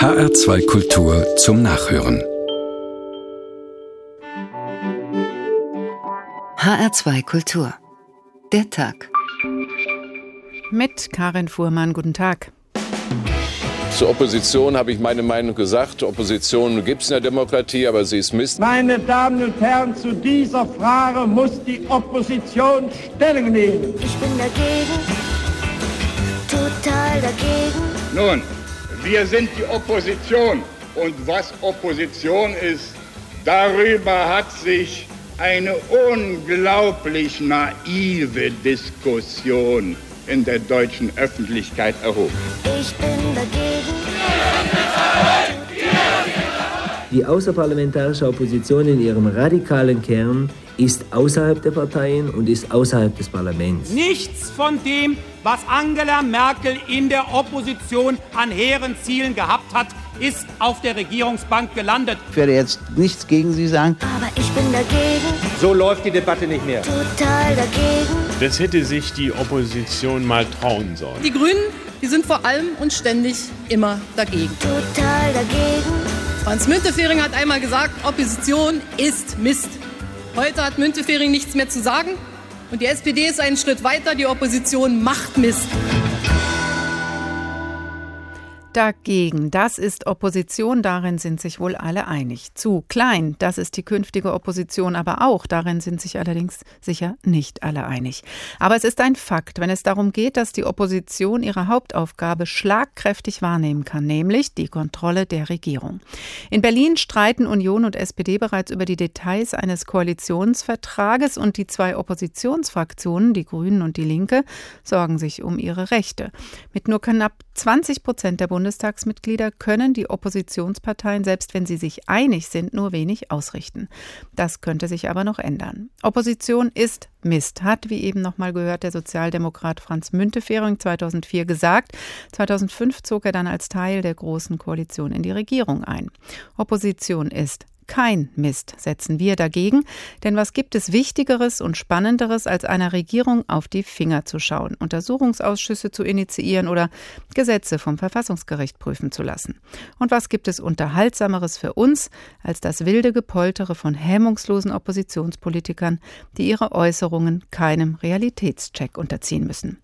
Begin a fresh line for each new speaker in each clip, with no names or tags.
HR2 Kultur zum Nachhören.
HR2 Kultur. Der Tag.
Mit Karin Fuhrmann, guten Tag.
Zur Opposition habe ich meine Meinung gesagt. Opposition gibt es in der Demokratie, aber sie ist Mist.
Meine Damen und Herren, zu dieser Frage muss die Opposition Stellung nehmen.
Ich bin dagegen, total dagegen.
Nun, wir sind die Opposition. Und was Opposition ist, darüber hat sich eine unglaublich naive Diskussion in der deutschen Öffentlichkeit erhoben.
Ich bin dagegen.
Die außerparlamentarische Opposition in ihrem radikalen Kern ist außerhalb der Parteien und ist außerhalb des Parlaments.
Nichts von dem, was Angela Merkel in der Opposition an hehren Zielen gehabt hat, ist auf der Regierungsbank gelandet.
Ich werde jetzt nichts gegen Sie sagen.
Aber ich bin dagegen.
So läuft die Debatte nicht mehr.
Total dagegen.
Das hätte sich die Opposition mal trauen sollen.
Die Grünen, die sind vor allem und ständig immer dagegen.
Total dagegen.
Franz Müntefering hat einmal gesagt, Opposition ist Mist. Heute hat Müntefering nichts mehr zu sagen und die SPD ist einen Schritt weiter, die Opposition macht Mist.
Dagegen, das ist Opposition, darin sind sich wohl alle einig. Zu klein, das ist die künftige Opposition aber auch, darin sind sich allerdings sicher nicht alle einig. Aber es ist ein Fakt, wenn es darum geht, dass die Opposition ihre Hauptaufgabe schlagkräftig wahrnehmen kann, nämlich die Kontrolle der Regierung. In Berlin streiten Union und SPD bereits über die Details eines Koalitionsvertrages und die zwei Oppositionsfraktionen, die Grünen und die Linke, sorgen sich um ihre Rechte. Mit nur knapp 20 Prozent der Bund Bundestagsmitglieder können die Oppositionsparteien, selbst wenn sie sich einig sind, nur wenig ausrichten. Das könnte sich aber noch ändern. Opposition ist Mist, hat, wie eben nochmal gehört, der Sozialdemokrat Franz Müntefering 2004 gesagt. 2005 zog er dann als Teil der Großen Koalition in die Regierung ein. Opposition ist kein Mist setzen wir dagegen, denn was gibt es Wichtigeres und Spannenderes, als einer Regierung auf die Finger zu schauen, Untersuchungsausschüsse zu initiieren oder Gesetze vom Verfassungsgericht prüfen zu lassen? Und was gibt es Unterhaltsameres für uns, als das wilde Gepoltere von hemmungslosen Oppositionspolitikern, die ihre Äußerungen keinem Realitätscheck unterziehen müssen?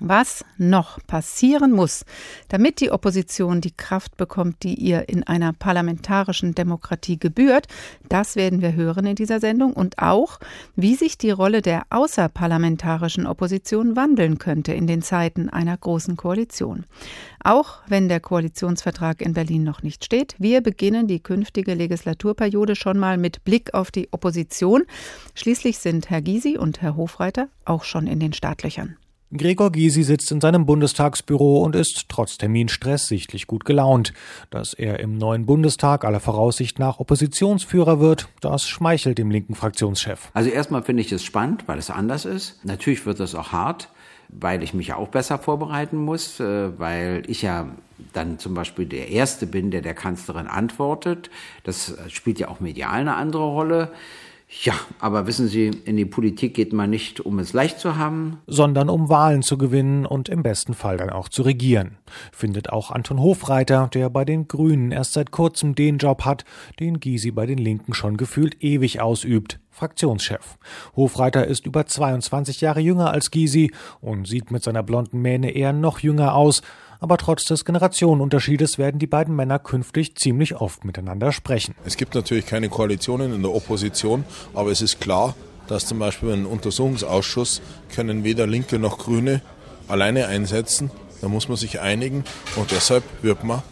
Was noch passieren muss, damit die Opposition die Kraft bekommt, die ihr in einer parlamentarischen Demokratie gebührt, das werden wir hören in dieser Sendung und auch, wie sich die Rolle der außerparlamentarischen Opposition wandeln könnte in den Zeiten einer großen Koalition. Auch wenn der Koalitionsvertrag in Berlin noch nicht steht, wir beginnen die künftige Legislaturperiode schon mal mit Blick auf die Opposition. Schließlich sind Herr Gysi und Herr Hofreiter auch schon in den Startlöchern.
Gregor Gysi sitzt in seinem Bundestagsbüro und ist trotz Terminstress sichtlich gut gelaunt. Dass er im neuen Bundestag aller Voraussicht nach Oppositionsführer wird, das schmeichelt dem linken Fraktionschef.
Also erstmal finde ich es spannend, weil es anders ist. Natürlich wird es auch hart, weil ich mich ja auch besser vorbereiten muss, äh, weil ich ja dann zum Beispiel der Erste bin, der der Kanzlerin antwortet. Das spielt ja auch medial eine andere Rolle. Ja, aber wissen Sie, in die Politik geht man nicht, um es leicht zu haben,
sondern um Wahlen zu gewinnen und im besten Fall dann auch zu regieren. Findet auch Anton Hofreiter, der bei den Grünen erst seit kurzem den Job hat, den Gysi bei den Linken schon gefühlt ewig ausübt. Fraktionschef. Hofreiter ist über 22 Jahre jünger als Gysi und sieht mit seiner blonden Mähne eher noch jünger aus, aber trotz des Generationenunterschiedes werden die beiden Männer künftig ziemlich oft miteinander sprechen.
Es gibt natürlich keine Koalitionen in der Opposition, aber es ist klar, dass zum Beispiel ein Untersuchungsausschuss können weder Linke noch Grüne alleine einsetzen. Da muss man sich einigen und deshalb wird man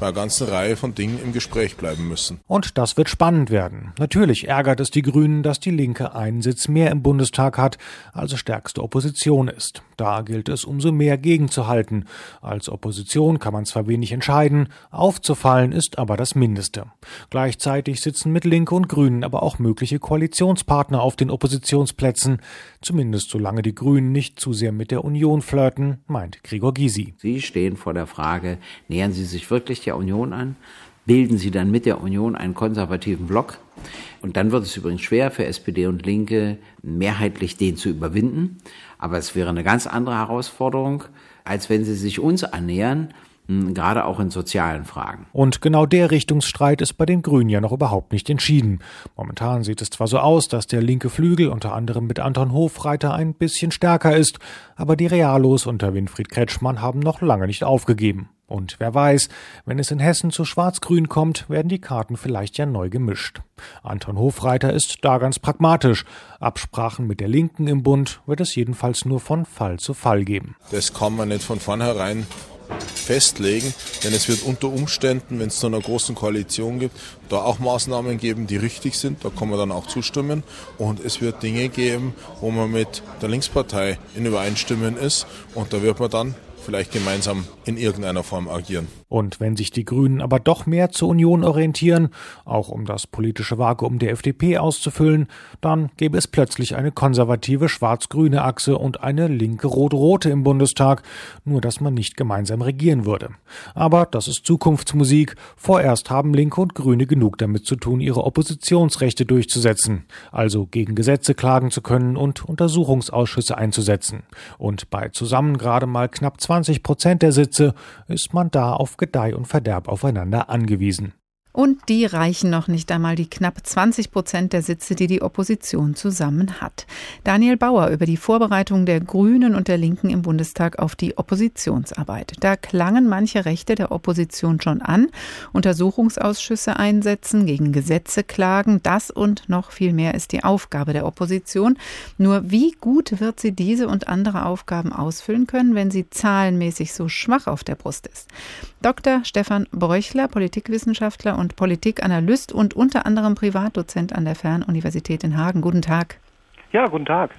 bei einer ganzen Reihe von Dingen im Gespräch bleiben müssen.
Und das wird spannend werden. Natürlich ärgert es die Grünen, dass die Linke einen Sitz mehr im Bundestag hat, also stärkste Opposition ist. Da gilt es umso mehr gegenzuhalten. Als Opposition kann man zwar wenig entscheiden, aufzufallen ist aber das Mindeste. Gleichzeitig sitzen mit Linke und Grünen aber auch mögliche Koalitionspartner auf den Oppositionsplätzen, zumindest solange die Grünen nicht zu sehr mit der Union flirten, meint Gregor Gysi.
Sie stehen vor der Frage, nähern Sie sich wirklich der Union an? Bilden Sie dann mit der Union einen konservativen Block? Und dann wird es übrigens schwer für SPD und Linke, mehrheitlich den zu überwinden. Aber es wäre eine ganz andere Herausforderung, als wenn sie sich uns annähern gerade auch in sozialen Fragen.
Und genau der Richtungsstreit ist bei den Grünen ja noch überhaupt nicht entschieden. Momentan sieht es zwar so aus, dass der linke Flügel unter anderem mit Anton Hofreiter ein bisschen stärker ist, aber die Realos unter Winfried Kretschmann haben noch lange nicht aufgegeben. Und wer weiß, wenn es in Hessen zu Schwarz-Grün kommt, werden die Karten vielleicht ja neu gemischt. Anton Hofreiter ist da ganz pragmatisch. Absprachen mit der Linken im Bund wird es jedenfalls nur von Fall zu Fall geben.
Das kann man nicht von vornherein festlegen, denn es wird unter Umständen, wenn es zu einer großen Koalition gibt, da auch Maßnahmen geben, die richtig sind, da kann man dann auch zustimmen und es wird Dinge geben, wo man mit der Linkspartei in Übereinstimmen ist und da wird man dann vielleicht gemeinsam in irgendeiner Form agieren.
Und wenn sich die Grünen aber doch mehr zur Union orientieren, auch um das politische Vakuum der FDP auszufüllen, dann gäbe es plötzlich eine konservative schwarz-grüne Achse und eine linke rot-rote im Bundestag, nur dass man nicht gemeinsam regieren würde. Aber das ist Zukunftsmusik. Vorerst haben Linke und Grüne genug damit zu tun, ihre Oppositionsrechte durchzusetzen, also gegen Gesetze klagen zu können und Untersuchungsausschüsse einzusetzen. Und bei zusammen gerade mal knapp 20 Prozent der Sitze ist man da auf Gedeih und Verderb aufeinander angewiesen.
Und die reichen noch nicht einmal die knapp 20 Prozent der Sitze, die die Opposition zusammen hat. Daniel Bauer über die Vorbereitung der Grünen und der Linken im Bundestag auf die Oppositionsarbeit. Da klangen manche Rechte der Opposition schon an. Untersuchungsausschüsse einsetzen, gegen Gesetze klagen. Das und noch viel mehr ist die Aufgabe der Opposition. Nur wie gut wird sie diese und andere Aufgaben ausfüllen können, wenn sie zahlenmäßig so schwach auf der Brust ist? Dr. Stefan Bräuchler, Politikwissenschaftler und Politikanalyst und unter anderem Privatdozent an der Fernuniversität in Hagen. Guten Tag.
Ja, guten Tag.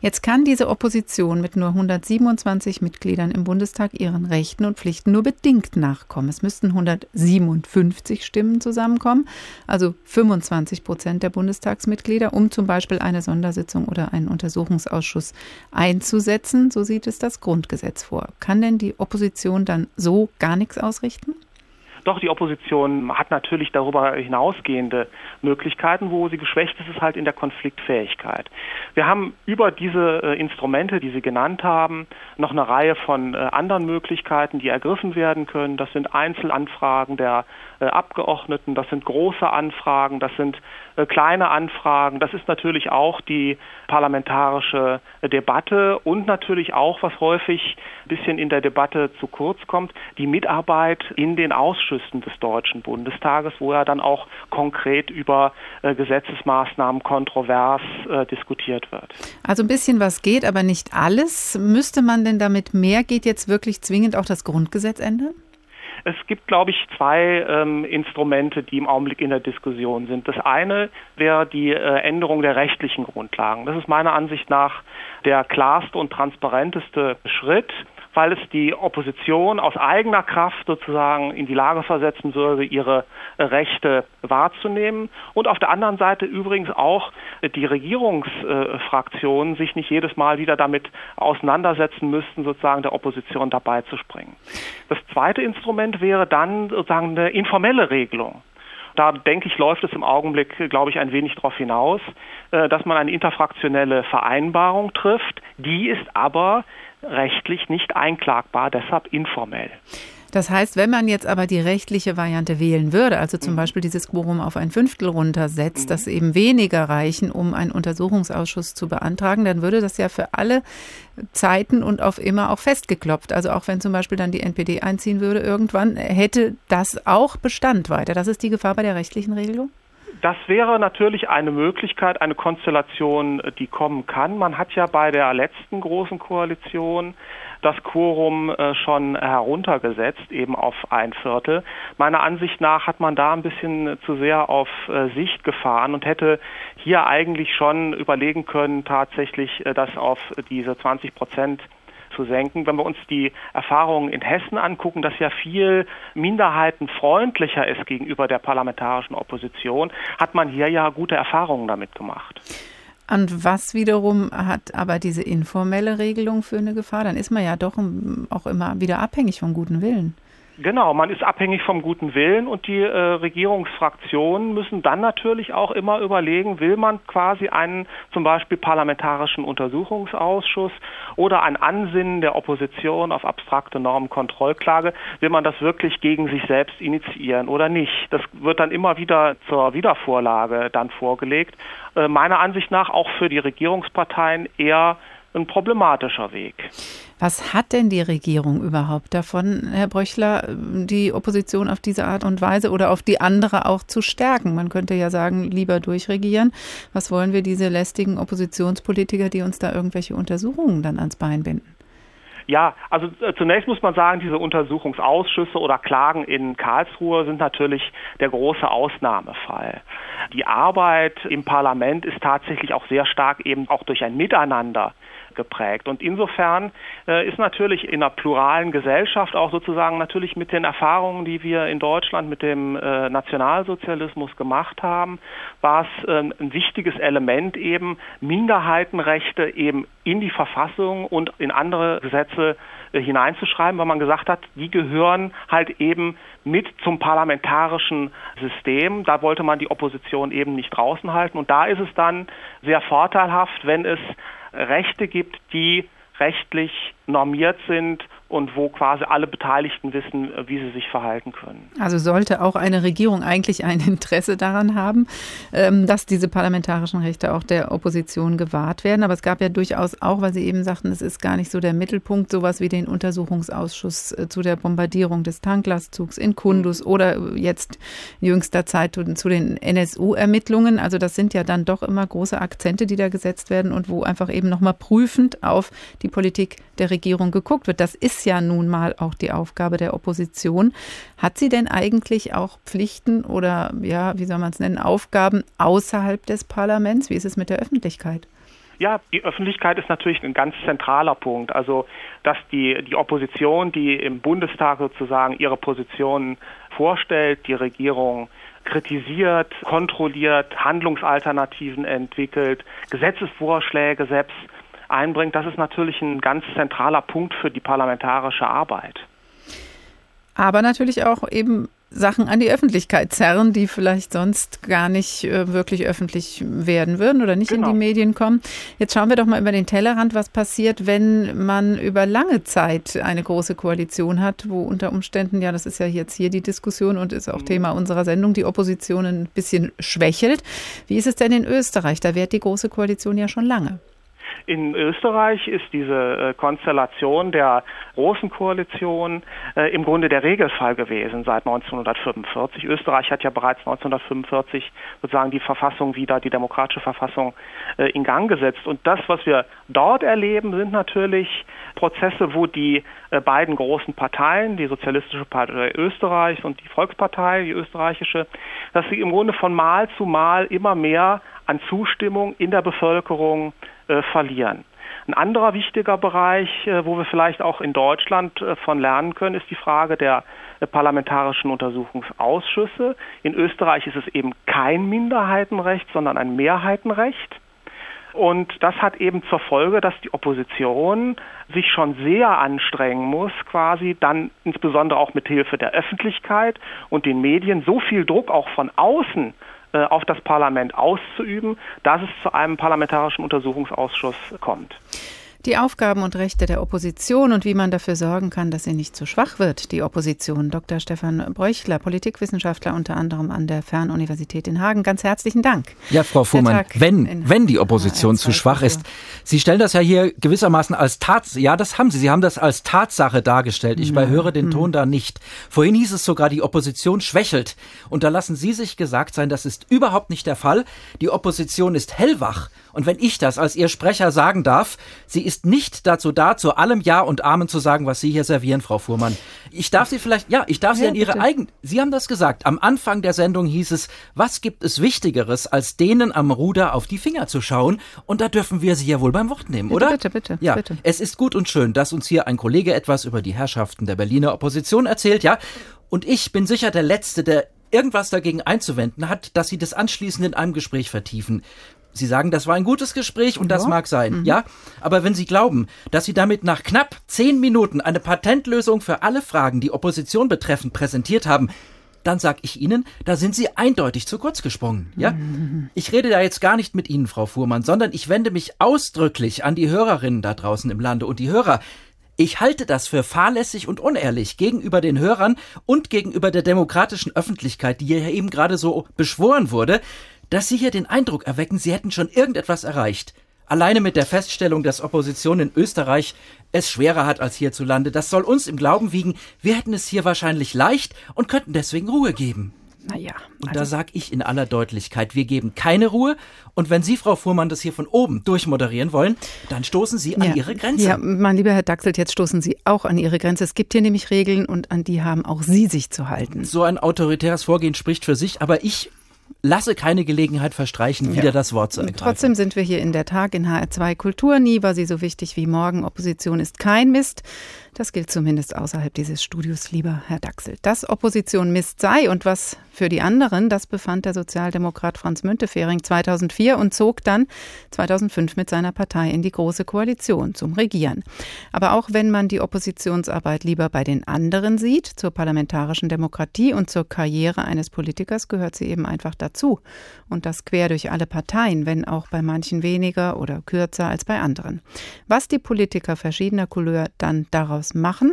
Jetzt kann diese Opposition mit nur 127 Mitgliedern im Bundestag ihren Rechten und Pflichten nur bedingt nachkommen. Es müssten 157 Stimmen zusammenkommen, also 25 Prozent der Bundestagsmitglieder, um zum Beispiel eine Sondersitzung oder einen Untersuchungsausschuss einzusetzen. So sieht es das Grundgesetz vor. Kann denn die Opposition dann so gar nichts ausrichten?
Doch die Opposition hat natürlich darüber hinausgehende Möglichkeiten. Wo sie geschwächt ist, ist halt in der Konfliktfähigkeit. Wir haben über diese äh, Instrumente, die Sie genannt haben, noch eine Reihe von äh, anderen Möglichkeiten, die ergriffen werden können. Das sind Einzelanfragen der Abgeordneten, das sind große Anfragen, das sind kleine Anfragen. Das ist natürlich auch die parlamentarische Debatte und natürlich auch, was häufig ein bisschen in der Debatte zu kurz kommt, die Mitarbeit in den Ausschüssen des Deutschen Bundestages, wo ja dann auch konkret über Gesetzesmaßnahmen kontrovers diskutiert wird.
Also ein bisschen was geht, aber nicht alles. Müsste man denn damit mehr geht jetzt wirklich zwingend auch das Grundgesetz ändern?
Es gibt, glaube ich, zwei ähm, Instrumente, die im Augenblick in der Diskussion sind. Das eine wäre die äh, Änderung der rechtlichen Grundlagen. Das ist meiner Ansicht nach der klarste und transparenteste Schritt weil es die Opposition aus eigener Kraft sozusagen in die Lage versetzen würde, ihre Rechte wahrzunehmen. Und auf der anderen Seite übrigens auch die Regierungsfraktionen sich nicht jedes Mal wieder damit auseinandersetzen müssten, sozusagen der Opposition dabei zu springen. Das zweite Instrument wäre dann sozusagen eine informelle Regelung. Da denke ich, läuft es im Augenblick, glaube ich, ein wenig darauf hinaus, äh, dass man eine interfraktionelle Vereinbarung trifft. Die ist aber rechtlich nicht einklagbar, deshalb informell.
Das heißt, wenn man jetzt aber die rechtliche Variante wählen würde, also zum mhm. Beispiel dieses Quorum auf ein Fünftel runtersetzt, mhm. das eben weniger reichen, um einen Untersuchungsausschuss zu beantragen, dann würde das ja für alle Zeiten und auf immer auch festgeklopft. Also auch wenn zum Beispiel dann die NPD einziehen würde irgendwann, hätte das auch Bestand weiter. Das ist die Gefahr bei der rechtlichen Regelung?
Das wäre natürlich eine Möglichkeit, eine Konstellation, die kommen kann. Man hat ja bei der letzten großen Koalition das Quorum äh, schon heruntergesetzt, eben auf ein Viertel. Meiner Ansicht nach hat man da ein bisschen zu sehr auf äh, Sicht gefahren und hätte hier eigentlich schon überlegen können, tatsächlich äh, das auf diese 20 Prozent zu senken. Wenn wir uns die Erfahrungen in Hessen angucken, das ja viel minderheitenfreundlicher ist gegenüber der parlamentarischen Opposition, hat man hier ja gute Erfahrungen damit gemacht.
Und was wiederum hat aber diese informelle Regelung für eine Gefahr? Dann ist man ja doch auch immer wieder abhängig vom guten Willen.
Genau, man ist abhängig vom guten Willen und die äh, Regierungsfraktionen müssen dann natürlich auch immer überlegen, will man quasi einen zum Beispiel parlamentarischen Untersuchungsausschuss oder ein Ansinnen der Opposition auf abstrakte Normenkontrollklage, will man das wirklich gegen sich selbst initiieren oder nicht. Das wird dann immer wieder zur Wiedervorlage dann vorgelegt. Äh, meiner Ansicht nach auch für die Regierungsparteien eher ein problematischer Weg.
Was hat denn die Regierung überhaupt davon, Herr Bröchler, die Opposition auf diese Art und Weise oder auf die andere auch zu stärken? Man könnte ja sagen, lieber durchregieren. Was wollen wir diese lästigen Oppositionspolitiker, die uns da irgendwelche Untersuchungen dann ans Bein binden?
Ja, also äh, zunächst muss man sagen, diese Untersuchungsausschüsse oder Klagen in Karlsruhe sind natürlich der große Ausnahmefall. Die Arbeit im Parlament ist tatsächlich auch sehr stark eben auch durch ein Miteinander geprägt. Und insofern äh, ist natürlich in einer pluralen Gesellschaft auch sozusagen natürlich mit den Erfahrungen, die wir in Deutschland mit dem äh, Nationalsozialismus gemacht haben, war es äh, ein wichtiges Element eben, Minderheitenrechte eben in die Verfassung und in andere Gesetze äh, hineinzuschreiben, weil man gesagt hat, die gehören halt eben mit zum parlamentarischen System. Da wollte man die Opposition eben nicht draußen halten. Und da ist es dann sehr vorteilhaft, wenn es Rechte gibt, die rechtlich normiert sind und wo quasi alle Beteiligten wissen, wie sie sich verhalten können.
Also sollte auch eine Regierung eigentlich ein Interesse daran haben, ähm, dass diese parlamentarischen Rechte auch der Opposition gewahrt werden. Aber es gab ja durchaus auch, weil Sie eben sagten, es ist gar nicht so der Mittelpunkt, sowas wie den Untersuchungsausschuss äh, zu der Bombardierung des Tanklastzugs in Kundus oder jetzt in jüngster Zeit zu den NSU-Ermittlungen. Also das sind ja dann doch immer große Akzente, die da gesetzt werden und wo einfach eben nochmal prüfend auf die Politik der Regierung geguckt wird. Das ist ja nun mal auch die Aufgabe der Opposition. Hat sie denn eigentlich auch Pflichten oder, ja, wie soll man es nennen, Aufgaben außerhalb des Parlaments? Wie ist es mit der Öffentlichkeit?
Ja, die Öffentlichkeit ist natürlich ein ganz zentraler Punkt. Also, dass die, die Opposition, die im Bundestag sozusagen ihre Positionen vorstellt, die Regierung kritisiert, kontrolliert, Handlungsalternativen entwickelt, Gesetzesvorschläge selbst einbringt, das ist natürlich ein ganz zentraler Punkt für die parlamentarische Arbeit.
Aber natürlich auch eben Sachen an die Öffentlichkeit zerren, die vielleicht sonst gar nicht äh, wirklich öffentlich werden würden oder nicht genau. in die Medien kommen. Jetzt schauen wir doch mal über den Tellerrand, was passiert, wenn man über lange Zeit eine große Koalition hat, wo unter Umständen, ja, das ist ja jetzt hier die Diskussion und ist auch mhm. Thema unserer Sendung, die Opposition ein bisschen schwächelt. Wie ist es denn in Österreich? Da währt die große Koalition ja schon lange.
In Österreich ist diese äh, Konstellation der großen Koalition äh, im Grunde der Regelfall gewesen seit 1945. Österreich hat ja bereits 1945 sozusagen die Verfassung wieder, die demokratische Verfassung äh, in Gang gesetzt. Und das, was wir dort erleben, sind natürlich Prozesse, wo die äh, beiden großen Parteien, die Sozialistische Partei Österreichs und die Volkspartei, die österreichische, dass sie im Grunde von Mal zu Mal immer mehr an Zustimmung in der Bevölkerung äh, verlieren. Ein anderer wichtiger Bereich, äh, wo wir vielleicht auch in Deutschland äh, von lernen können, ist die Frage der parlamentarischen Untersuchungsausschüsse. In Österreich ist es eben kein Minderheitenrecht, sondern ein Mehrheitenrecht. Und das hat eben zur Folge, dass die Opposition sich schon sehr anstrengen muss, quasi dann insbesondere auch mit Hilfe der Öffentlichkeit und den Medien so viel Druck auch von außen auf das Parlament auszuüben, dass es zu einem parlamentarischen Untersuchungsausschuss kommt.
Die Aufgaben und Rechte der Opposition und wie man dafür sorgen kann, dass sie nicht zu schwach wird, die Opposition. Dr. Stefan Bräuchler, Politikwissenschaftler unter anderem an der Fernuniversität in Hagen. Ganz herzlichen Dank.
Ja, Frau Fuhrmann, wenn, wenn die Opposition zu schwach ist. Sie stellen das ja hier gewissermaßen als Tatsache, ja, das haben Sie, Sie haben das als Tatsache dargestellt. Ich höre den Ton da nicht. Vorhin hieß es sogar, die Opposition schwächelt. Und da lassen Sie sich gesagt sein, das ist überhaupt nicht der Fall. Die Opposition ist hellwach. Und wenn ich das als Ihr Sprecher sagen darf, sie ist nicht dazu da, zu allem Ja und Amen zu sagen, was Sie hier servieren, Frau Fuhrmann. Ich darf Sie vielleicht, ja, ich darf Sie ja, an Ihre eigenen, Sie haben das gesagt. Am Anfang der Sendung hieß es, was gibt es Wichtigeres, als denen am Ruder auf die Finger zu schauen? Und da dürfen wir Sie ja wohl beim Wort nehmen,
bitte,
oder?
Bitte, bitte.
Ja,
bitte.
es ist gut und schön, dass uns hier ein Kollege etwas über die Herrschaften der Berliner Opposition erzählt, ja. Und ich bin sicher der Letzte, der irgendwas dagegen einzuwenden hat, dass Sie das anschließend in einem Gespräch vertiefen. Sie sagen, das war ein gutes Gespräch und ja. das mag sein, mhm. ja. Aber wenn Sie glauben, dass Sie damit nach knapp zehn Minuten eine Patentlösung für alle Fragen, die Opposition betreffen, präsentiert haben, dann sag ich Ihnen, da sind Sie eindeutig zu kurz gesprungen. Ja? Ich rede da jetzt gar nicht mit Ihnen, Frau Fuhrmann, sondern ich wende mich ausdrücklich an die Hörerinnen da draußen im Lande und die Hörer. Ich halte das für fahrlässig und unehrlich gegenüber den Hörern und gegenüber der demokratischen Öffentlichkeit, die hier eben gerade so beschworen wurde, dass Sie hier den Eindruck erwecken, Sie hätten schon irgendetwas erreicht. Alleine mit der Feststellung, dass Opposition in Österreich es schwerer hat als hierzulande, das soll uns im Glauben wiegen, wir hätten es hier wahrscheinlich leicht und könnten deswegen Ruhe geben.
Naja.
Also und da also sag ich in aller Deutlichkeit, wir geben keine Ruhe. Und wenn Sie, Frau Fuhrmann, das hier von oben durchmoderieren wollen, dann stoßen Sie an
ja,
Ihre Grenze.
Ja, mein lieber Herr Daxelt, jetzt stoßen Sie auch an Ihre Grenze. Es gibt hier nämlich Regeln und an die haben auch Sie sich zu halten.
So ein autoritäres Vorgehen spricht für sich, aber ich lasse keine Gelegenheit verstreichen, wieder ja. das Wort zu ergreifen.
Trotzdem sind wir hier in der Tag in HR2 Kultur. Nie war sie so wichtig wie morgen. Opposition ist kein Mist. Das gilt zumindest außerhalb dieses Studios, lieber Herr Daxel. Dass Opposition Mist sei und was für die anderen, das befand der Sozialdemokrat Franz Müntefering 2004 und zog dann 2005 mit seiner Partei in die Große Koalition zum Regieren. Aber auch wenn man die Oppositionsarbeit lieber bei den anderen sieht, zur parlamentarischen Demokratie und zur Karriere eines Politikers gehört sie eben einfach dazu. Und das quer durch alle Parteien, wenn auch bei manchen weniger oder kürzer als bei anderen. Was die Politiker verschiedener Couleur dann daraus machen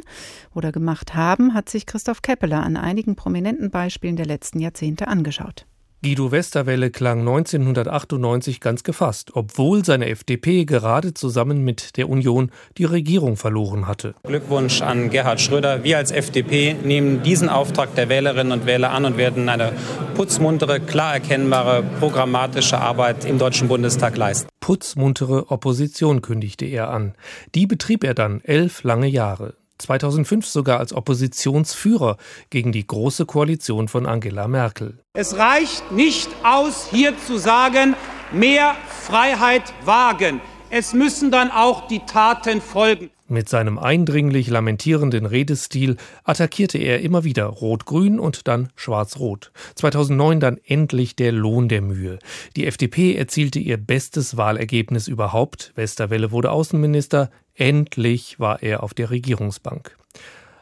oder gemacht haben, hat sich Christoph Keppeler an einigen prominenten Beispielen der letzten Jahrzehnte angeschaut.
Guido Westerwelle klang 1998 ganz gefasst, obwohl seine FDP gerade zusammen mit der Union die Regierung verloren hatte.
Glückwunsch an Gerhard Schröder. Wir als FDP nehmen diesen Auftrag der Wählerinnen und Wähler an und werden eine putzmuntere, klar erkennbare, programmatische Arbeit im Deutschen Bundestag leisten.
Putzmuntere Opposition kündigte er an. Die betrieb er dann elf lange Jahre. 2005 sogar als Oppositionsführer gegen die Große Koalition von Angela Merkel.
Es reicht nicht aus, hier zu sagen, mehr Freiheit wagen. Es müssen dann auch die Taten folgen.
Mit seinem eindringlich lamentierenden Redestil attackierte er immer wieder Rot-Grün und dann Schwarz-Rot. 2009 dann endlich der Lohn der Mühe. Die FDP erzielte ihr bestes Wahlergebnis überhaupt. Westerwelle wurde Außenminister. Endlich war er auf der Regierungsbank.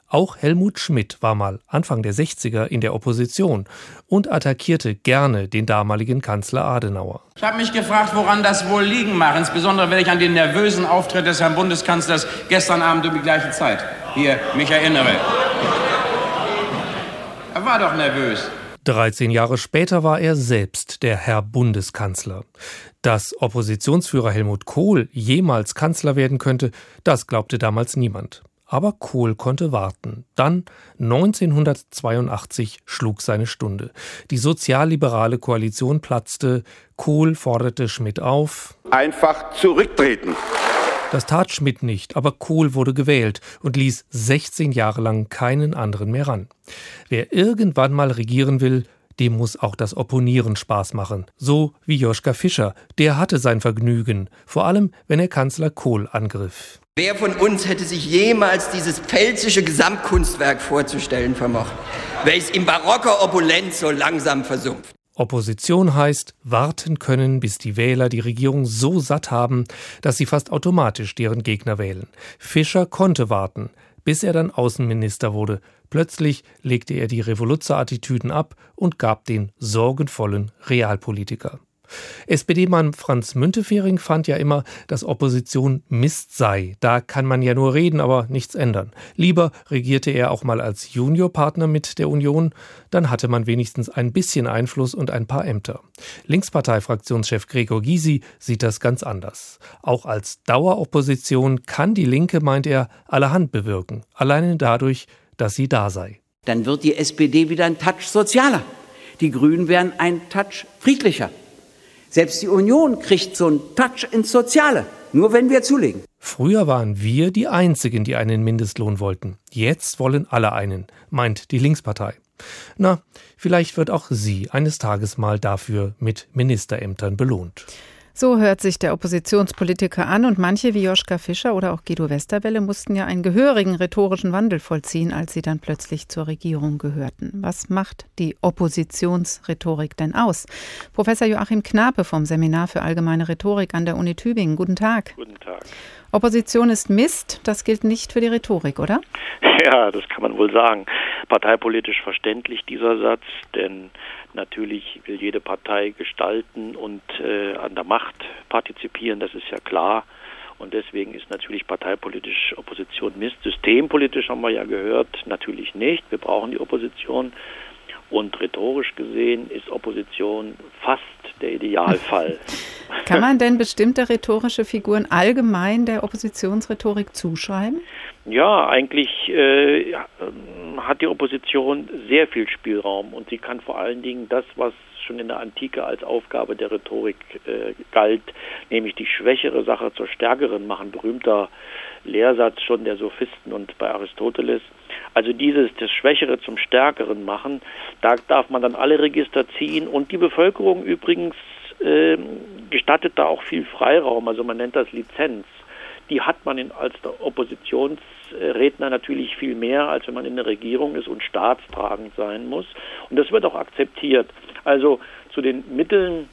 Auch Helmut Schmidt war mal Anfang der 60er in der Opposition und attackierte gerne den damaligen Kanzler Adenauer.
Ich habe mich gefragt, woran das wohl liegen mag, insbesondere wenn ich an den nervösen Auftritt des Herrn Bundeskanzlers gestern Abend um die gleiche Zeit hier mich erinnere. Er war doch nervös.
13 Jahre später war er selbst der Herr Bundeskanzler. Dass Oppositionsführer Helmut Kohl jemals Kanzler werden könnte, das glaubte damals niemand. Aber Kohl konnte warten. Dann 1982 schlug seine Stunde. Die sozialliberale Koalition platzte. Kohl forderte Schmidt auf.
Einfach zurücktreten.
Das tat Schmidt nicht, aber Kohl wurde gewählt und ließ 16 Jahre lang keinen anderen mehr ran. Wer irgendwann mal regieren will, dem muss auch das Opponieren Spaß machen. So wie Joschka Fischer, der hatte sein Vergnügen, vor allem wenn er Kanzler Kohl angriff.
Wer von uns hätte sich jemals dieses pfälzische Gesamtkunstwerk vorzustellen vermocht, welches in barocker Opulenz so langsam versumpft?
Opposition heißt warten können, bis die Wähler die Regierung so satt haben, dass sie fast automatisch deren Gegner wählen. Fischer konnte warten, bis er dann Außenminister wurde. Plötzlich legte er die Revoluzzer-Attitüden ab und gab den sorgenvollen Realpolitiker. SPD-Mann Franz Müntefering fand ja immer, dass Opposition Mist sei. Da kann man ja nur reden, aber nichts ändern. Lieber regierte er auch mal als Juniorpartner mit der Union, dann hatte man wenigstens ein bisschen Einfluss und ein paar Ämter. Linksparteifraktionschef Gregor Gysi sieht das ganz anders. Auch als Daueropposition kann die Linke, meint er, allerhand bewirken, alleine dadurch, dass sie da sei.
Dann wird die SPD wieder ein Touch sozialer. Die Grünen werden ein Touch friedlicher. Selbst die Union kriegt so einen Touch ins Soziale, nur wenn wir zulegen.
Früher waren wir die Einzigen, die einen Mindestlohn wollten. Jetzt wollen alle einen, meint die Linkspartei. Na, vielleicht wird auch sie eines Tages mal dafür mit Ministerämtern belohnt.
So hört sich der Oppositionspolitiker an und manche wie Joschka Fischer oder auch Guido Westerwelle mussten ja einen gehörigen rhetorischen Wandel vollziehen, als sie dann plötzlich zur Regierung gehörten. Was macht die Oppositionsrhetorik denn aus? Professor Joachim Knape vom Seminar für allgemeine Rhetorik an der Uni Tübingen. Guten Tag.
Guten Tag.
Opposition ist Mist, das gilt nicht für die Rhetorik, oder?
Ja, das kann man wohl sagen. Parteipolitisch verständlich dieser Satz, denn natürlich will jede Partei gestalten und äh, an der Macht partizipieren, das ist ja klar. Und deswegen ist natürlich parteipolitisch Opposition Mist. Systempolitisch haben wir ja gehört, natürlich nicht. Wir brauchen die Opposition. Und rhetorisch gesehen ist Opposition fast der Idealfall.
Kann man denn bestimmte rhetorische Figuren allgemein der Oppositionsrhetorik zuschreiben?
Ja, eigentlich äh, hat die Opposition sehr viel Spielraum und sie kann vor allen Dingen das, was schon in der Antike als Aufgabe der Rhetorik äh, galt, nämlich die schwächere Sache zur stärkeren machen. Berühmter Lehrsatz schon der Sophisten und bei Aristoteles. Also dieses, das Schwächere zum Stärkeren machen, da darf man dann alle Register ziehen und die Bevölkerung übrigens äh, gestattet da auch viel Freiraum, also man nennt das Lizenz. Die hat man in, als Oppositionsredner natürlich viel mehr, als wenn man in der Regierung ist und staatstragend sein muss. Und das wird auch akzeptiert. Also zu den Mitteln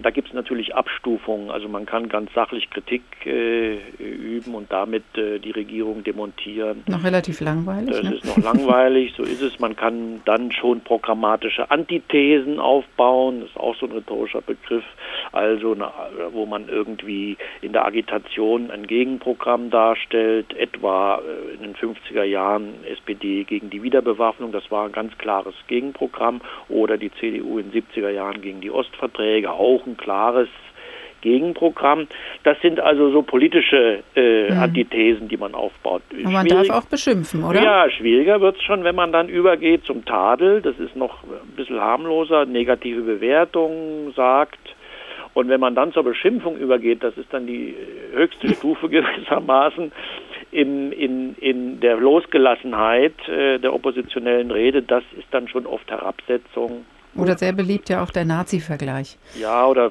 da gibt es natürlich Abstufungen. Also man kann ganz sachlich Kritik äh, üben und damit äh, die Regierung demontieren.
Noch relativ langweilig.
Das
ne?
ist noch langweilig, so ist es. Man kann dann schon programmatische Antithesen aufbauen. Das ist auch so ein rhetorischer Begriff. Also eine, wo man irgendwie in der Agitation ein Gegenprogramm darstellt, etwa äh, in den 50er Jahren SPD gegen die Wiederbewaffnung. Das war ein ganz klares Gegenprogramm. Oder die CDU in den 70er Jahren gegen die Ostverträge. Auch auch ein klares Gegenprogramm. Das sind also so politische äh, mhm. Antithesen, die man aufbaut.
Aber man darf auch beschimpfen, oder?
Ja, schwieriger wird es schon, wenn man dann übergeht zum Tadel. Das ist noch ein bisschen harmloser, negative Bewertungen sagt. Und wenn man dann zur Beschimpfung übergeht, das ist dann die höchste Stufe gewissermaßen in, in, in der Losgelassenheit äh, der oppositionellen Rede, das ist dann schon oft Herabsetzung
oder sehr beliebt ja auch der Nazi-Vergleich.
Ja, oder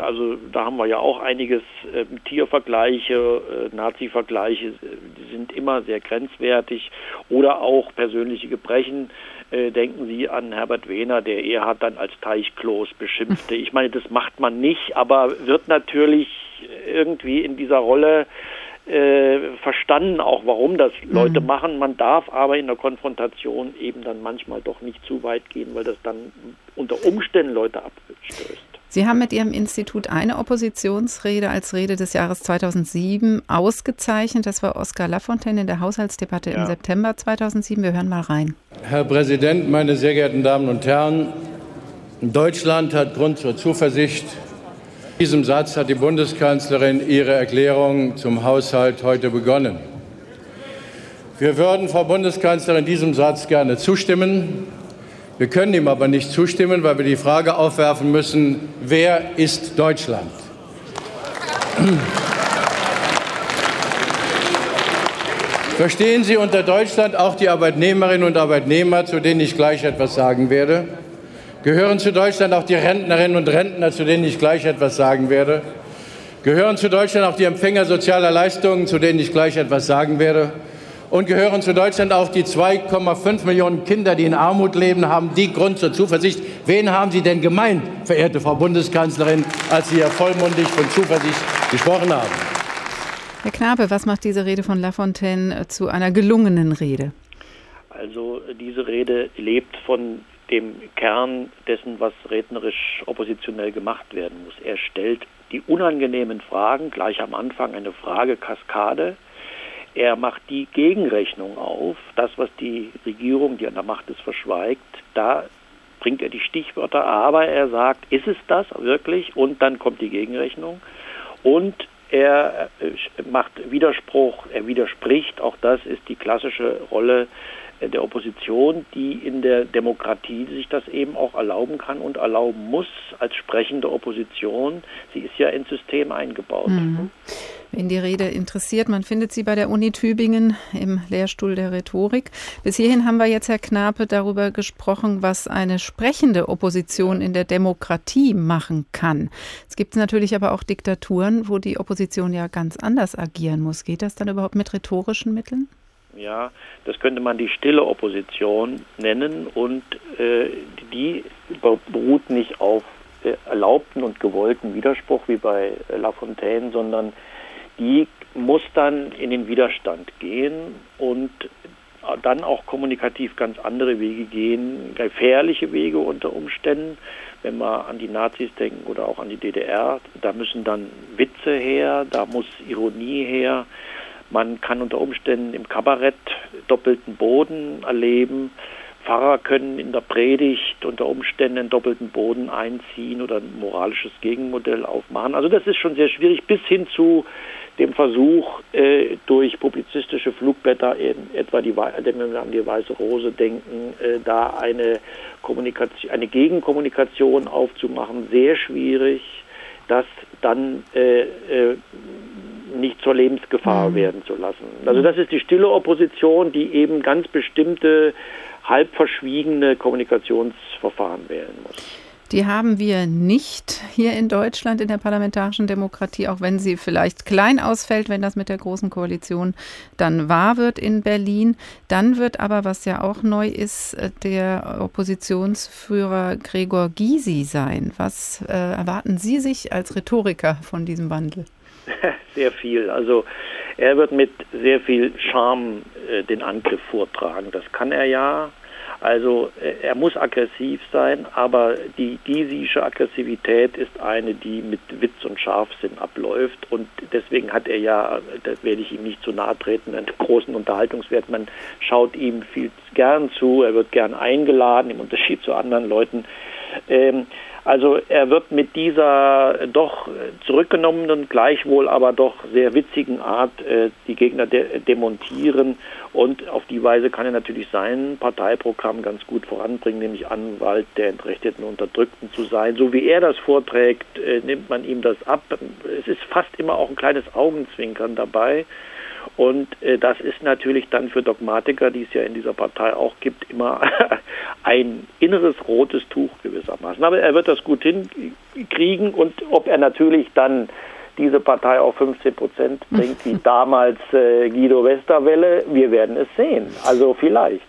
also da haben wir ja auch einiges äh, Tiervergleiche, äh, Nazi-Vergleiche, die sind immer sehr grenzwertig oder auch persönliche Gebrechen. Äh, denken Sie an Herbert Wehner, der Erhard dann als Teichkloß beschimpfte. Ich meine, das macht man nicht, aber wird natürlich irgendwie in dieser Rolle äh, verstanden auch, warum das Leute mhm. machen. Man darf aber in der Konfrontation eben dann manchmal doch nicht zu weit gehen, weil das dann unter Umständen Leute abstößt.
Sie haben mit Ihrem Institut eine Oppositionsrede als Rede des Jahres 2007 ausgezeichnet. Das war Oskar Lafontaine in der Haushaltsdebatte ja. im September 2007. Wir hören mal rein.
Herr Präsident, meine sehr geehrten Damen und Herren! Deutschland hat Grund zur Zuversicht. Mit diesem Satz hat die Bundeskanzlerin ihre Erklärung zum Haushalt heute begonnen. Wir würden, Frau Bundeskanzlerin, diesem Satz gerne zustimmen. Wir können ihm aber nicht zustimmen, weil wir die Frage aufwerfen müssen, wer ist Deutschland? Verstehen Sie unter Deutschland auch die Arbeitnehmerinnen und Arbeitnehmer, zu denen ich gleich etwas sagen werde? Gehören zu Deutschland auch die Rentnerinnen und Rentner, zu denen ich gleich etwas sagen werde? Gehören zu Deutschland auch die Empfänger sozialer Leistungen, zu denen ich gleich etwas sagen werde? Und gehören zu Deutschland auch die 2,5 Millionen Kinder, die in Armut leben, haben die Grund zur Zuversicht? Wen haben Sie denn gemeint, verehrte Frau Bundeskanzlerin, als Sie ja vollmundig von Zuversicht gesprochen haben?
Herr Knabe, was macht diese Rede von Lafontaine zu einer gelungenen Rede?
Also diese Rede lebt von dem Kern dessen, was rednerisch oppositionell gemacht werden muss. Er stellt die unangenehmen Fragen, gleich am Anfang eine Fragekaskade. Er macht die Gegenrechnung auf, das, was die Regierung, die an der Macht ist, verschweigt. Da bringt er die Stichwörter, aber er sagt, ist es das wirklich? Und dann kommt die Gegenrechnung. Und er äh, macht Widerspruch, er widerspricht, auch das ist die klassische Rolle der Opposition, die in der Demokratie sich das eben auch erlauben kann und erlauben muss als sprechende Opposition. Sie ist ja ins System eingebaut. Mhm.
Wen die Rede interessiert, man findet sie bei der Uni Tübingen im Lehrstuhl der Rhetorik. Bis hierhin haben wir jetzt, Herr Knape, darüber gesprochen, was eine sprechende Opposition in der Demokratie machen kann. Es gibt natürlich aber auch Diktaturen, wo die Opposition ja ganz anders agieren muss. Geht das dann überhaupt mit rhetorischen Mitteln?
Ja, das könnte man die stille Opposition nennen und äh, die beruht nicht auf äh, erlaubten und gewollten Widerspruch wie bei äh, Lafontaine, sondern die muss dann in den Widerstand gehen und dann auch kommunikativ ganz andere Wege gehen, gefährliche Wege unter Umständen. Wenn wir an die Nazis denken oder auch an die DDR, da müssen dann Witze her, da muss Ironie her. Man kann unter Umständen im Kabarett doppelten Boden erleben. Pfarrer können in der Predigt unter Umständen einen doppelten Boden einziehen oder ein moralisches Gegenmodell aufmachen. Also das ist schon sehr schwierig bis hin zu dem Versuch, äh, durch publizistische Flugblätter, in etwa die, wenn wir an die Weiße Rose denken, äh, da eine Kommunikation, eine Gegenkommunikation aufzumachen, sehr schwierig, das dann äh, äh, nicht zur Lebensgefahr mhm. werden zu lassen. Also das ist die stille Opposition, die eben ganz bestimmte halb verschwiegene Kommunikationsverfahren wählen muss.
Die haben wir nicht hier in Deutschland in der parlamentarischen Demokratie, auch wenn sie vielleicht klein ausfällt, wenn das mit der Großen Koalition dann wahr wird in Berlin. Dann wird aber, was ja auch neu ist, der Oppositionsführer Gregor Gysi sein. Was äh, erwarten Sie sich als Rhetoriker von diesem Wandel?
Sehr viel. Also er wird mit sehr viel Charme äh, den Angriff vortragen. Das kann er ja. Also äh, er muss aggressiv sein, aber die giesische Aggressivität ist eine, die mit Witz und Scharfsinn abläuft und deswegen hat er ja, das werde ich ihm nicht zu nahe treten, einen großen Unterhaltungswert. Man schaut ihm viel gern zu, er wird gern eingeladen, im Unterschied zu anderen Leuten. Ähm, also er wird mit dieser doch zurückgenommenen, gleichwohl aber doch sehr witzigen Art äh, die Gegner de demontieren und auf die Weise kann er natürlich sein Parteiprogramm ganz gut voranbringen, nämlich Anwalt der Entrechteten Unterdrückten zu sein. So wie er das vorträgt, äh, nimmt man ihm das ab. Es ist fast immer auch ein kleines Augenzwinkern dabei. Und äh, das ist natürlich dann für Dogmatiker, die es ja in dieser Partei auch gibt, immer ein inneres rotes Tuch gewissermaßen. Aber er wird das gut hinkriegen und ob er natürlich dann diese Partei auf 15 Prozent bringt, wie damals äh, Guido Westerwelle, wir werden es sehen. Also vielleicht.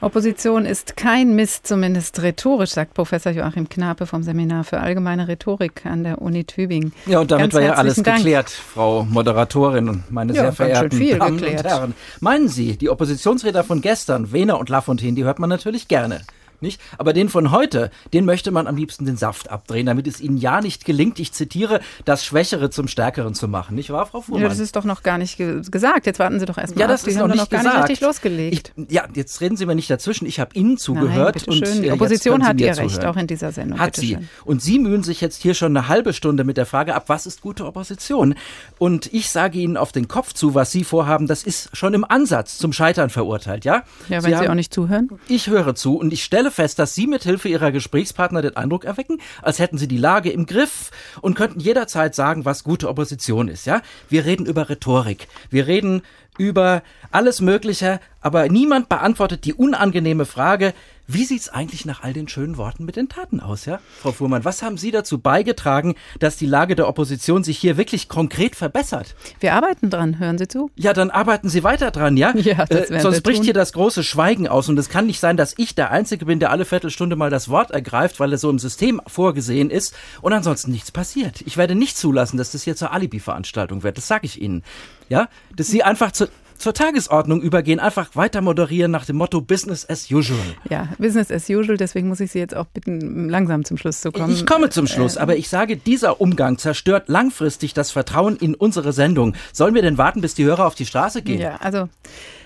Opposition ist kein Mist, zumindest rhetorisch, sagt Professor Joachim Knape vom Seminar für allgemeine Rhetorik an der Uni Tübingen.
Ja, und damit war ja alles Dank. geklärt, Frau Moderatorin und meine ja, sehr verehrten Damen geklärt. und Herren. Meinen Sie, die Oppositionsräder von gestern, Wehner und Lafontaine, die hört man natürlich gerne. Nicht? Aber den von heute, den möchte man am liebsten den Saft abdrehen, damit es ihnen ja nicht gelingt, ich zitiere, das Schwächere zum Stärkeren zu machen. Nicht wahr, Frau Fuhrmann?
Ja, das ist doch noch gar nicht ge gesagt. Jetzt warten Sie doch erstmal.
Ja, das ab. ist noch, nicht noch gar gesagt. nicht
richtig losgelegt.
Ich, ja, jetzt reden Sie mir nicht dazwischen. Ich habe Ihnen zugehört.
Nein, und schön. Die Opposition hat ihr Recht, auch in dieser Sendung.
Hat sie. Und Sie mühen sich jetzt hier schon eine halbe Stunde mit der Frage ab, was ist gute Opposition? Und ich sage Ihnen auf den Kopf zu, was Sie vorhaben, das ist schon im Ansatz zum Scheitern verurteilt, ja?
Ja, wenn Sie, Sie auch nicht zuhören.
Ich höre zu und ich stelle fest, dass Sie mit Hilfe ihrer Gesprächspartner den Eindruck erwecken, als hätten sie die Lage im Griff und könnten jederzeit sagen, was gute Opposition ist, ja? Wir reden über Rhetorik. Wir reden über alles Mögliche, aber niemand beantwortet die unangenehme Frage, wie sieht's eigentlich nach all den schönen Worten mit den Taten aus, ja? Frau Fuhrmann, was haben Sie dazu beigetragen, dass die Lage der Opposition sich hier wirklich konkret verbessert?
Wir arbeiten dran, hören Sie zu?
Ja, dann arbeiten Sie weiter dran, ja?
Ja, das äh,
Sonst bricht hier das große Schweigen aus und es kann nicht sein, dass ich der Einzige bin, der alle Viertelstunde mal das Wort ergreift, weil es so im System vorgesehen ist und ansonsten nichts passiert. Ich werde nicht zulassen, dass das hier zur Alibi-Veranstaltung wird, das sage ich Ihnen. Ja, dass Sie einfach zu, zur Tagesordnung übergehen, einfach weiter moderieren nach dem Motto Business as usual.
Ja, Business as usual, deswegen muss ich Sie jetzt auch bitten, langsam zum Schluss zu kommen.
Ich komme zum Schluss, äh, aber ich sage, dieser Umgang zerstört langfristig das Vertrauen in unsere Sendung. Sollen wir denn warten, bis die Hörer auf die Straße gehen?
Ja, also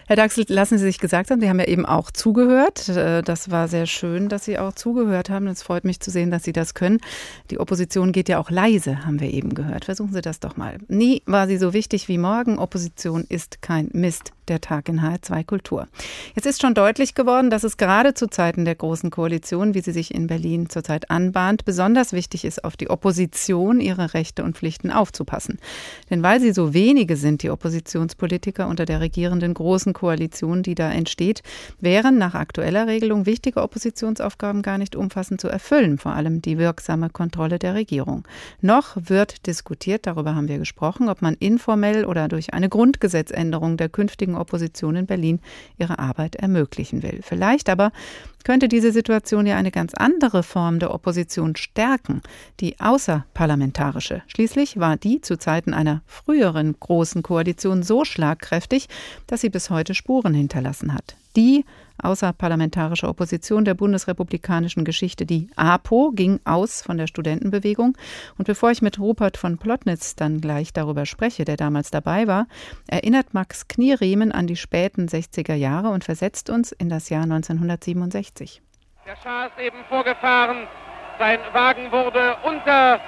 Herr Daxel, lassen Sie sich gesagt haben, Sie haben ja eben auch zugehört. Äh, das war sehr schön, dass Sie auch zugehört haben. Es freut mich zu sehen, dass Sie das können. Die Opposition geht ja auch leise, haben wir eben gehört. Versuchen Sie das doch mal. Nie war sie so wichtig wie morgen. Opposition ist kein Mist der Tag in HR2 Kultur. Jetzt ist schon deutlich geworden, dass es gerade zu Zeiten der Großen Koalition, wie sie sich in Berlin zurzeit anbahnt, besonders wichtig ist, auf die Opposition, ihre Rechte und Pflichten aufzupassen. Denn weil sie so wenige sind, die Oppositionspolitiker unter der regierenden Großen Koalition, die da entsteht, wären nach aktueller Regelung wichtige Oppositionsaufgaben gar nicht umfassend zu erfüllen, vor allem die wirksame Kontrolle der Regierung. Noch wird diskutiert, darüber haben wir gesprochen, ob man informell oder durch eine Grundgesetzänderung der künftigen künftigen Opposition in Berlin ihre Arbeit ermöglichen will. Vielleicht aber könnte diese Situation ja eine ganz andere Form der Opposition stärken, die außerparlamentarische. Schließlich war die zu Zeiten einer früheren großen Koalition so schlagkräftig, dass sie bis heute Spuren hinterlassen hat. Die außerparlamentarische Opposition der bundesrepublikanischen Geschichte, die APO, ging aus von der Studentenbewegung. Und bevor ich mit Rupert von Plotnitz dann gleich darüber spreche, der damals dabei war, erinnert Max Knieriemen an die späten 60er Jahre und versetzt uns in das Jahr 1967.
Der Schah ist eben vorgefahren. Sein Wagen wurde unter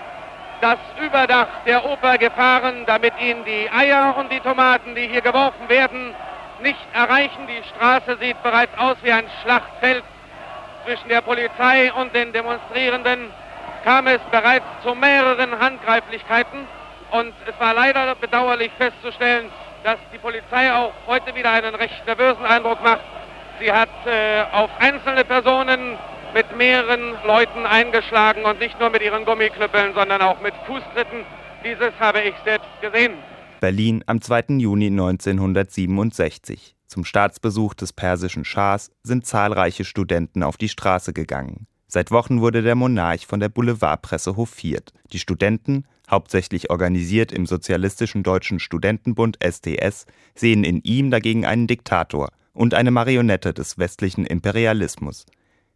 das Überdach der Oper gefahren, damit ihn die Eier und die Tomaten, die hier geworfen werden, nicht erreichen. Die Straße sieht bereits aus wie ein Schlachtfeld. Zwischen der Polizei und den Demonstrierenden kam es bereits zu mehreren Handgreiflichkeiten. Und es war leider bedauerlich festzustellen, dass die Polizei auch heute wieder einen recht nervösen Eindruck macht. Sie hat äh, auf einzelne Personen mit mehreren Leuten eingeschlagen und nicht nur mit ihren Gummiknüppeln, sondern auch mit Fußtritten. Dieses habe ich selbst gesehen.
Berlin am 2. Juni 1967. Zum Staatsbesuch des persischen Schahs sind zahlreiche Studenten auf die Straße gegangen. Seit Wochen wurde der Monarch von der Boulevardpresse hofiert. Die Studenten, hauptsächlich organisiert im Sozialistischen Deutschen Studentenbund SDS, sehen in ihm dagegen einen Diktator und eine Marionette des westlichen Imperialismus.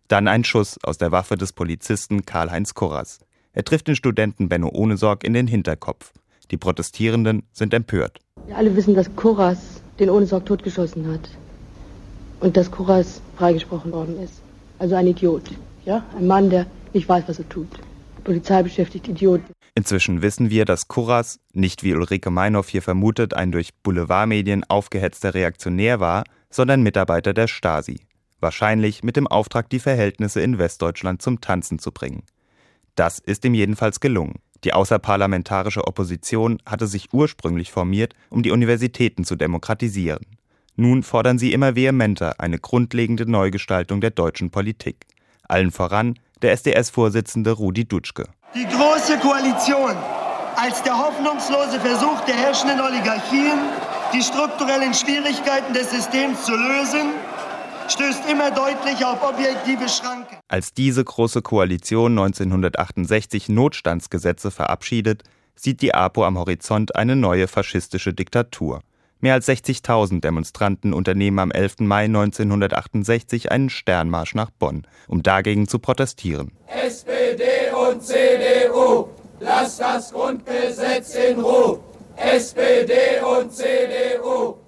Dann ein Schuss aus der Waffe des Polizisten Karl-Heinz Kurras. Er trifft den Studenten Benno Ohnesorg in den Hinterkopf. Die Protestierenden sind empört.
Wir alle wissen, dass Koras den Ohnesorg totgeschossen hat. Und dass Koras freigesprochen worden ist. Also ein Idiot. Ja? Ein Mann, der nicht weiß, was er tut. Die Polizei beschäftigt Idioten.
Inzwischen wissen wir, dass Kurras, nicht wie Ulrike Meinhoff hier vermutet, ein durch Boulevardmedien aufgehetzter Reaktionär war, sondern Mitarbeiter der Stasi. Wahrscheinlich mit dem Auftrag, die Verhältnisse in Westdeutschland zum Tanzen zu bringen. Das ist ihm jedenfalls gelungen. Die außerparlamentarische Opposition hatte sich ursprünglich formiert, um die Universitäten zu demokratisieren. Nun fordern sie immer vehementer eine grundlegende Neugestaltung der deutschen Politik. Allen voran der SDS-Vorsitzende Rudi Dutschke.
Die Große Koalition als der hoffnungslose Versuch der herrschenden Oligarchien, die strukturellen Schwierigkeiten des Systems zu lösen stößt immer deutlich auf objektive Schranken.
Als diese Große Koalition 1968 Notstandsgesetze verabschiedet, sieht die APO am Horizont eine neue faschistische Diktatur. Mehr als 60.000 Demonstranten unternehmen am 11. Mai 1968 einen Sternmarsch nach Bonn, um dagegen zu protestieren.
SPD und CDU, lasst das Grundgesetz in Ruhe. SPD und CDU,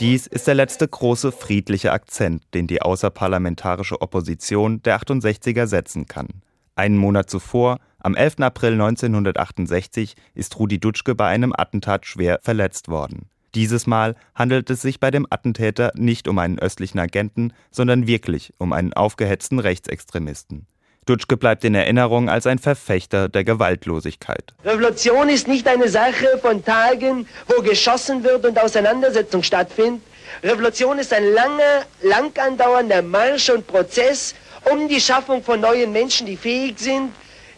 dies ist der letzte große friedliche Akzent, den die außerparlamentarische Opposition der 68er setzen kann. Einen Monat zuvor, am 11. April 1968, ist Rudi Dutschke bei einem Attentat schwer verletzt worden. Dieses Mal handelt es sich bei dem Attentäter nicht um einen östlichen Agenten, sondern wirklich um einen aufgehetzten Rechtsextremisten. Dutschke bleibt in Erinnerung als ein Verfechter der Gewaltlosigkeit.
Revolution ist nicht eine Sache von Tagen, wo geschossen wird und Auseinandersetzung stattfindet. Revolution ist ein langer, lang andauernder Marsch und Prozess um die Schaffung von neuen Menschen, die fähig sind,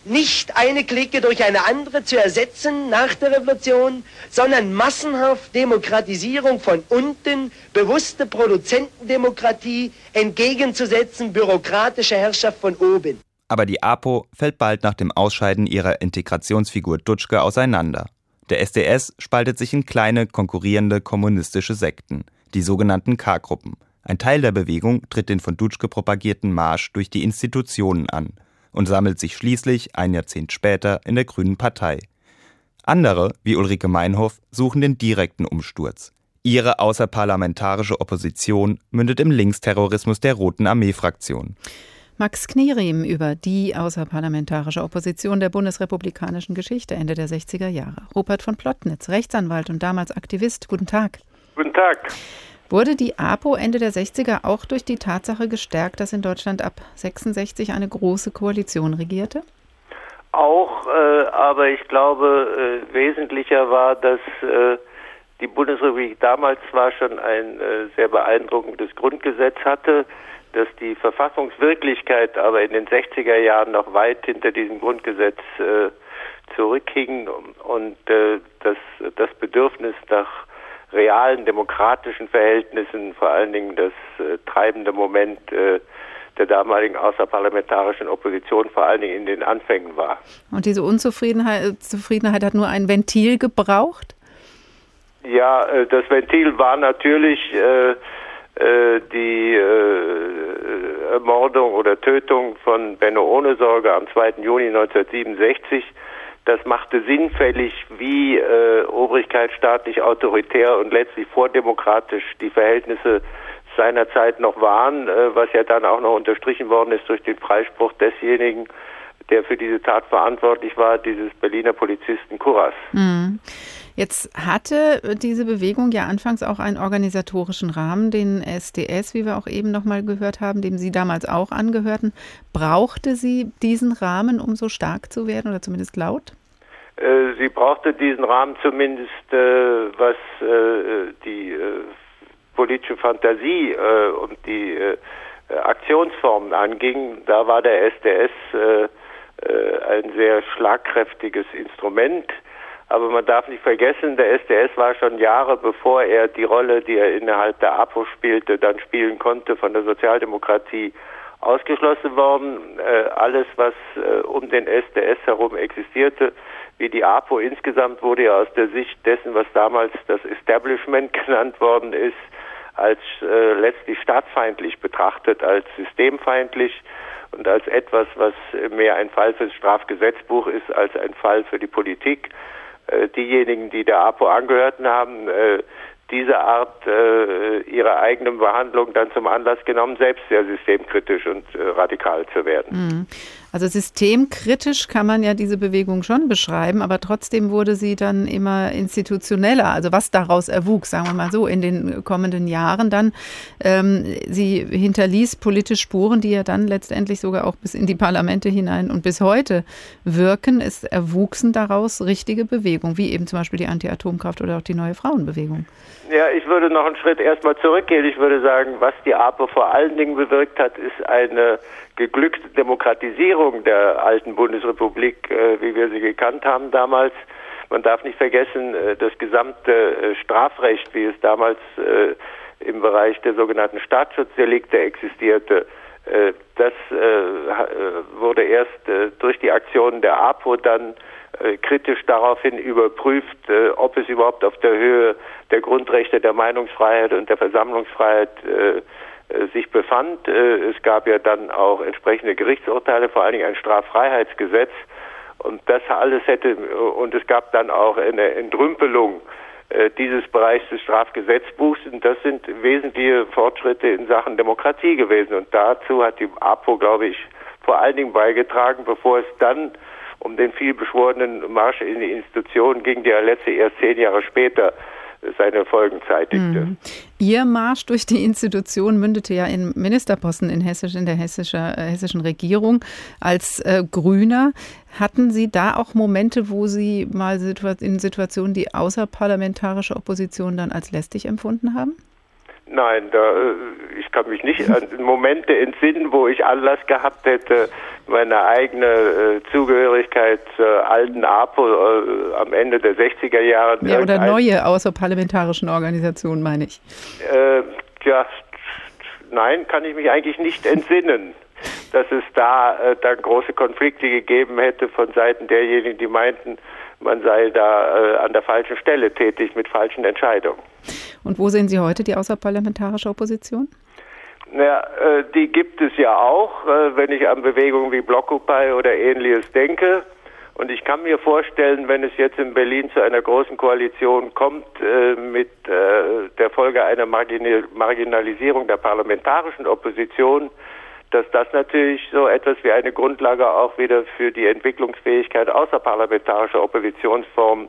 nicht eine Clique durch eine andere zu ersetzen nach der Revolution, sondern massenhaft Demokratisierung von unten, bewusste Produzentendemokratie entgegenzusetzen, bürokratische Herrschaft von oben.
Aber die APO fällt bald nach dem Ausscheiden ihrer Integrationsfigur Dutschke auseinander. Der SDS spaltet sich in kleine, konkurrierende kommunistische Sekten, die sogenannten K-Gruppen. Ein Teil der Bewegung tritt den von Dutschke propagierten Marsch durch die Institutionen an und sammelt sich schließlich ein Jahrzehnt später in der Grünen Partei. Andere, wie Ulrike Meinhoff, suchen den direkten Umsturz. Ihre außerparlamentarische Opposition mündet im Linksterrorismus der Roten Armee-Fraktion.
Max Knierim über die außerparlamentarische Opposition der bundesrepublikanischen Geschichte Ende der 60er Jahre. Rupert von Plottnitz, Rechtsanwalt und damals Aktivist. Guten Tag.
Guten Tag.
Wurde die APO Ende der 60er auch durch die Tatsache gestärkt, dass in Deutschland ab 66 eine große Koalition regierte?
Auch, äh, aber ich glaube, äh, wesentlicher war, dass äh, die Bundesrepublik damals zwar schon ein äh, sehr beeindruckendes Grundgesetz hatte, dass die Verfassungswirklichkeit aber in den 60er Jahren noch weit hinter diesem Grundgesetz äh, zurückhing und äh, dass das Bedürfnis nach realen demokratischen Verhältnissen vor allen Dingen das äh, treibende Moment äh, der damaligen außerparlamentarischen Opposition vor allen Dingen in den Anfängen war.
Und diese Unzufriedenheit Zufriedenheit hat nur ein Ventil gebraucht?
Ja, äh, das Ventil war natürlich äh, äh, die äh, Ermordung oder Tötung von Benno Ohnesorge am 2. Juni 1967. Das machte sinnfällig, wie äh, Obrigkeit staatlich autoritär und letztlich vordemokratisch die Verhältnisse seiner Zeit noch waren, äh, was ja dann auch noch unterstrichen worden ist durch den Freispruch desjenigen, der für diese Tat verantwortlich war, dieses Berliner Polizisten Kuras.
Mhm. Jetzt hatte diese Bewegung ja anfangs auch einen organisatorischen Rahmen, den SDS, wie wir auch eben noch mal gehört haben, dem Sie damals auch angehörten. Brauchte sie diesen Rahmen, um so stark zu werden oder zumindest laut?
Äh, sie brauchte diesen Rahmen zumindest, äh, was äh, die politische Fantasie und die Aktionsformen anging. Da war der SDS ein sehr schlagkräftiges Instrument aber man darf nicht vergessen, der SDS war schon Jahre bevor er die Rolle, die er innerhalb der APO spielte, dann spielen konnte, von der Sozialdemokratie ausgeschlossen worden. Äh, alles, was äh, um den SDS herum existierte, wie die APO insgesamt, wurde ja aus der Sicht dessen, was damals das Establishment genannt worden ist, als äh, letztlich staatsfeindlich betrachtet, als systemfeindlich und als etwas, was mehr ein Fall fürs Strafgesetzbuch ist als ein Fall für die Politik. Äh, diejenigen, die der APO angehörten haben, äh, diese Art äh, ihrer eigenen Behandlung dann zum Anlass genommen, selbst sehr systemkritisch und radikal zu werden.
Mhm. Also systemkritisch kann man ja diese Bewegung schon beschreiben, aber trotzdem wurde sie dann immer institutioneller. Also was daraus erwuchs, sagen wir mal so, in den kommenden Jahren dann. Ähm, sie hinterließ politische Spuren, die ja dann letztendlich sogar auch bis in die Parlamente hinein und bis heute wirken. Es erwuchsen daraus richtige Bewegungen, wie eben zum Beispiel die Anti-Atomkraft oder auch die neue Frauenbewegung.
Ja, ich würde noch einen Schritt erstmal zurückgehen. Ich würde sagen, was die APO vor allen Dingen bewirkt hat, ist eine geglückte Demokratisierung der alten Bundesrepublik, äh, wie wir sie gekannt haben damals. Man darf nicht vergessen, äh, das gesamte äh, Strafrecht, wie es damals im Bereich der sogenannten Staatsschutzdelikte existierte, das wurde erst durch die Aktionen der APO dann kritisch daraufhin überprüft, ob es überhaupt auf der Höhe der Grundrechte der Meinungsfreiheit und der Versammlungsfreiheit sich befand. Äh, es gab ja dann auch entsprechende Gerichtsurteile, vor allen Dingen ein Straffreiheitsgesetz. Und das alles hätte, und es gab dann auch eine Entrümpelung äh, dieses Bereichs des Strafgesetzbuchs. Und das sind wesentliche Fortschritte in Sachen Demokratie gewesen. Und dazu hat die APO, glaube ich, vor allen Dingen beigetragen, bevor es dann um den vielbeschworenen Marsch in die Institutionen ging, der letzte erst zehn Jahre später seine Folgen zeitigte. Mhm.
Ihr Marsch durch die Institution mündete ja in Ministerposten in, Hessisch, in der hessischer, äh, hessischen Regierung als äh, Grüner. Hatten Sie da auch Momente, wo Sie mal in Situationen die außerparlamentarische Opposition dann als lästig empfunden haben?
Nein, da, äh, ich kann mich nicht an Momente entsinnen, wo ich Anlass gehabt hätte, meine eigene äh, Zugehörigkeit zur alten APO äh, am Ende der 60er Jahre.
Ja, oder neue außerparlamentarischen Organisationen, meine ich.
Äh, ja, nein, kann ich mich eigentlich nicht entsinnen, dass es da äh, dann große Konflikte gegeben hätte von Seiten derjenigen, die meinten, man sei da äh, an der falschen Stelle tätig mit falschen Entscheidungen.
Und wo sehen Sie heute die außerparlamentarische Opposition?
Ja, äh, die gibt es ja auch, äh, wenn ich an Bewegungen wie Blockupy oder ähnliches denke. Und ich kann mir vorstellen, wenn es jetzt in Berlin zu einer großen Koalition kommt, äh, mit äh, der Folge einer Marginal Marginalisierung der parlamentarischen Opposition, dass das natürlich so etwas wie eine Grundlage auch wieder für die Entwicklungsfähigkeit außerparlamentarischer Oppositionsformen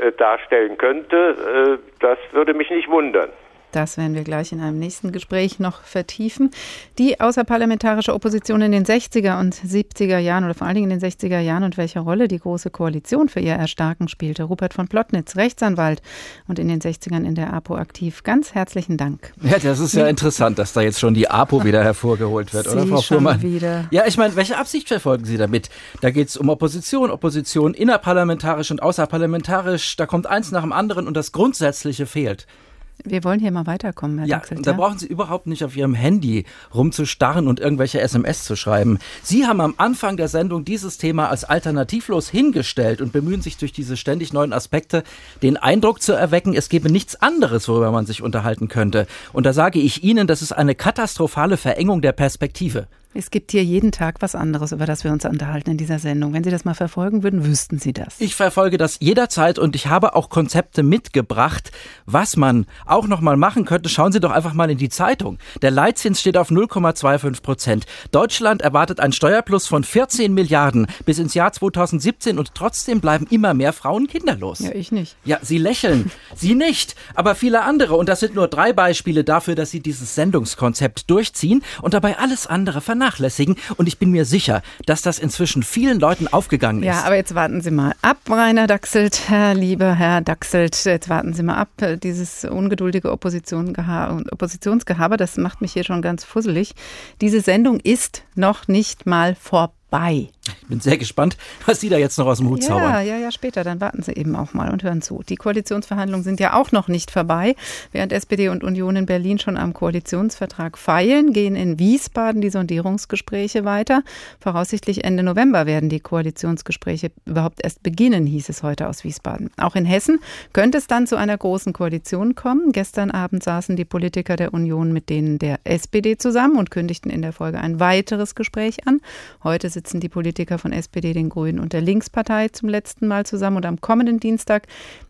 äh, darstellen könnte. Äh, das würde mich nicht wundern.
Das werden wir gleich in einem nächsten Gespräch noch vertiefen. Die außerparlamentarische Opposition in den 60er und 70er Jahren oder vor allen Dingen in den 60er Jahren und welche Rolle die Große Koalition für ihr Erstarken spielte. Rupert von Plotnitz, Rechtsanwalt und in den 60ern in der APO aktiv. Ganz herzlichen Dank.
Ja, das ist ja interessant, dass da jetzt schon die APO wieder hervorgeholt wird,
Sie
oder Frau
schon
Fuhrmann?
wieder.
Ja, ich meine, welche Absicht verfolgen Sie damit? Da geht es um Opposition, Opposition innerparlamentarisch und außerparlamentarisch. Da kommt eins nach dem anderen und das Grundsätzliche fehlt.
Wir wollen hier mal weiterkommen, Herr
Ja,
Daxelt,
da brauchen Sie überhaupt nicht auf Ihrem Handy rumzustarren und irgendwelche SMS zu schreiben. Sie haben am Anfang der Sendung dieses Thema als alternativlos hingestellt und bemühen sich durch diese ständig neuen Aspekte den Eindruck zu erwecken, es gebe nichts anderes, worüber man sich unterhalten könnte. Und da sage ich Ihnen, das ist eine katastrophale Verengung der Perspektive.
Es gibt hier jeden Tag was anderes, über das wir uns unterhalten in dieser Sendung. Wenn Sie das mal verfolgen würden, wüssten Sie das.
Ich verfolge das jederzeit und ich habe auch Konzepte mitgebracht, was man auch noch mal machen könnte. Schauen Sie doch einfach mal in die Zeitung. Der Leitzins steht auf 0,25 Prozent. Deutschland erwartet ein Steuerplus von 14 Milliarden bis ins Jahr 2017 und trotzdem bleiben immer mehr Frauen kinderlos.
Ja, ich nicht.
Ja, Sie lächeln. Sie nicht, aber viele andere. Und das sind nur drei Beispiele dafür, dass Sie dieses Sendungskonzept durchziehen und dabei alles andere vernachlässigen. Und ich bin mir sicher, dass das inzwischen vielen Leuten aufgegangen ist.
Ja, aber jetzt warten Sie mal ab, Rainer Daxelt, Herr lieber Herr Daxelt, jetzt warten Sie mal ab. Dieses ungeduldige Opposition Oppositionsgehabe, das macht mich hier schon ganz fusselig. Diese Sendung ist noch nicht mal vorbei.
Ich bin sehr gespannt, was Sie da jetzt noch aus dem Hut
Ja,
zaubern.
ja, ja, später. Dann warten Sie eben auch mal und hören zu. Die Koalitionsverhandlungen sind ja auch noch nicht vorbei. Während SPD und Union in Berlin schon am Koalitionsvertrag feilen, gehen in Wiesbaden die Sondierungsgespräche weiter. Voraussichtlich Ende November werden die Koalitionsgespräche überhaupt erst beginnen, hieß es heute aus Wiesbaden. Auch in Hessen könnte es dann zu einer großen Koalition kommen. Gestern Abend saßen die Politiker der Union mit denen der SPD zusammen und kündigten in der Folge ein weiteres Gespräch an. Heute sitzen die Politiker von SPD, den Grünen und der Linkspartei zum letzten Mal zusammen und am kommenden Dienstag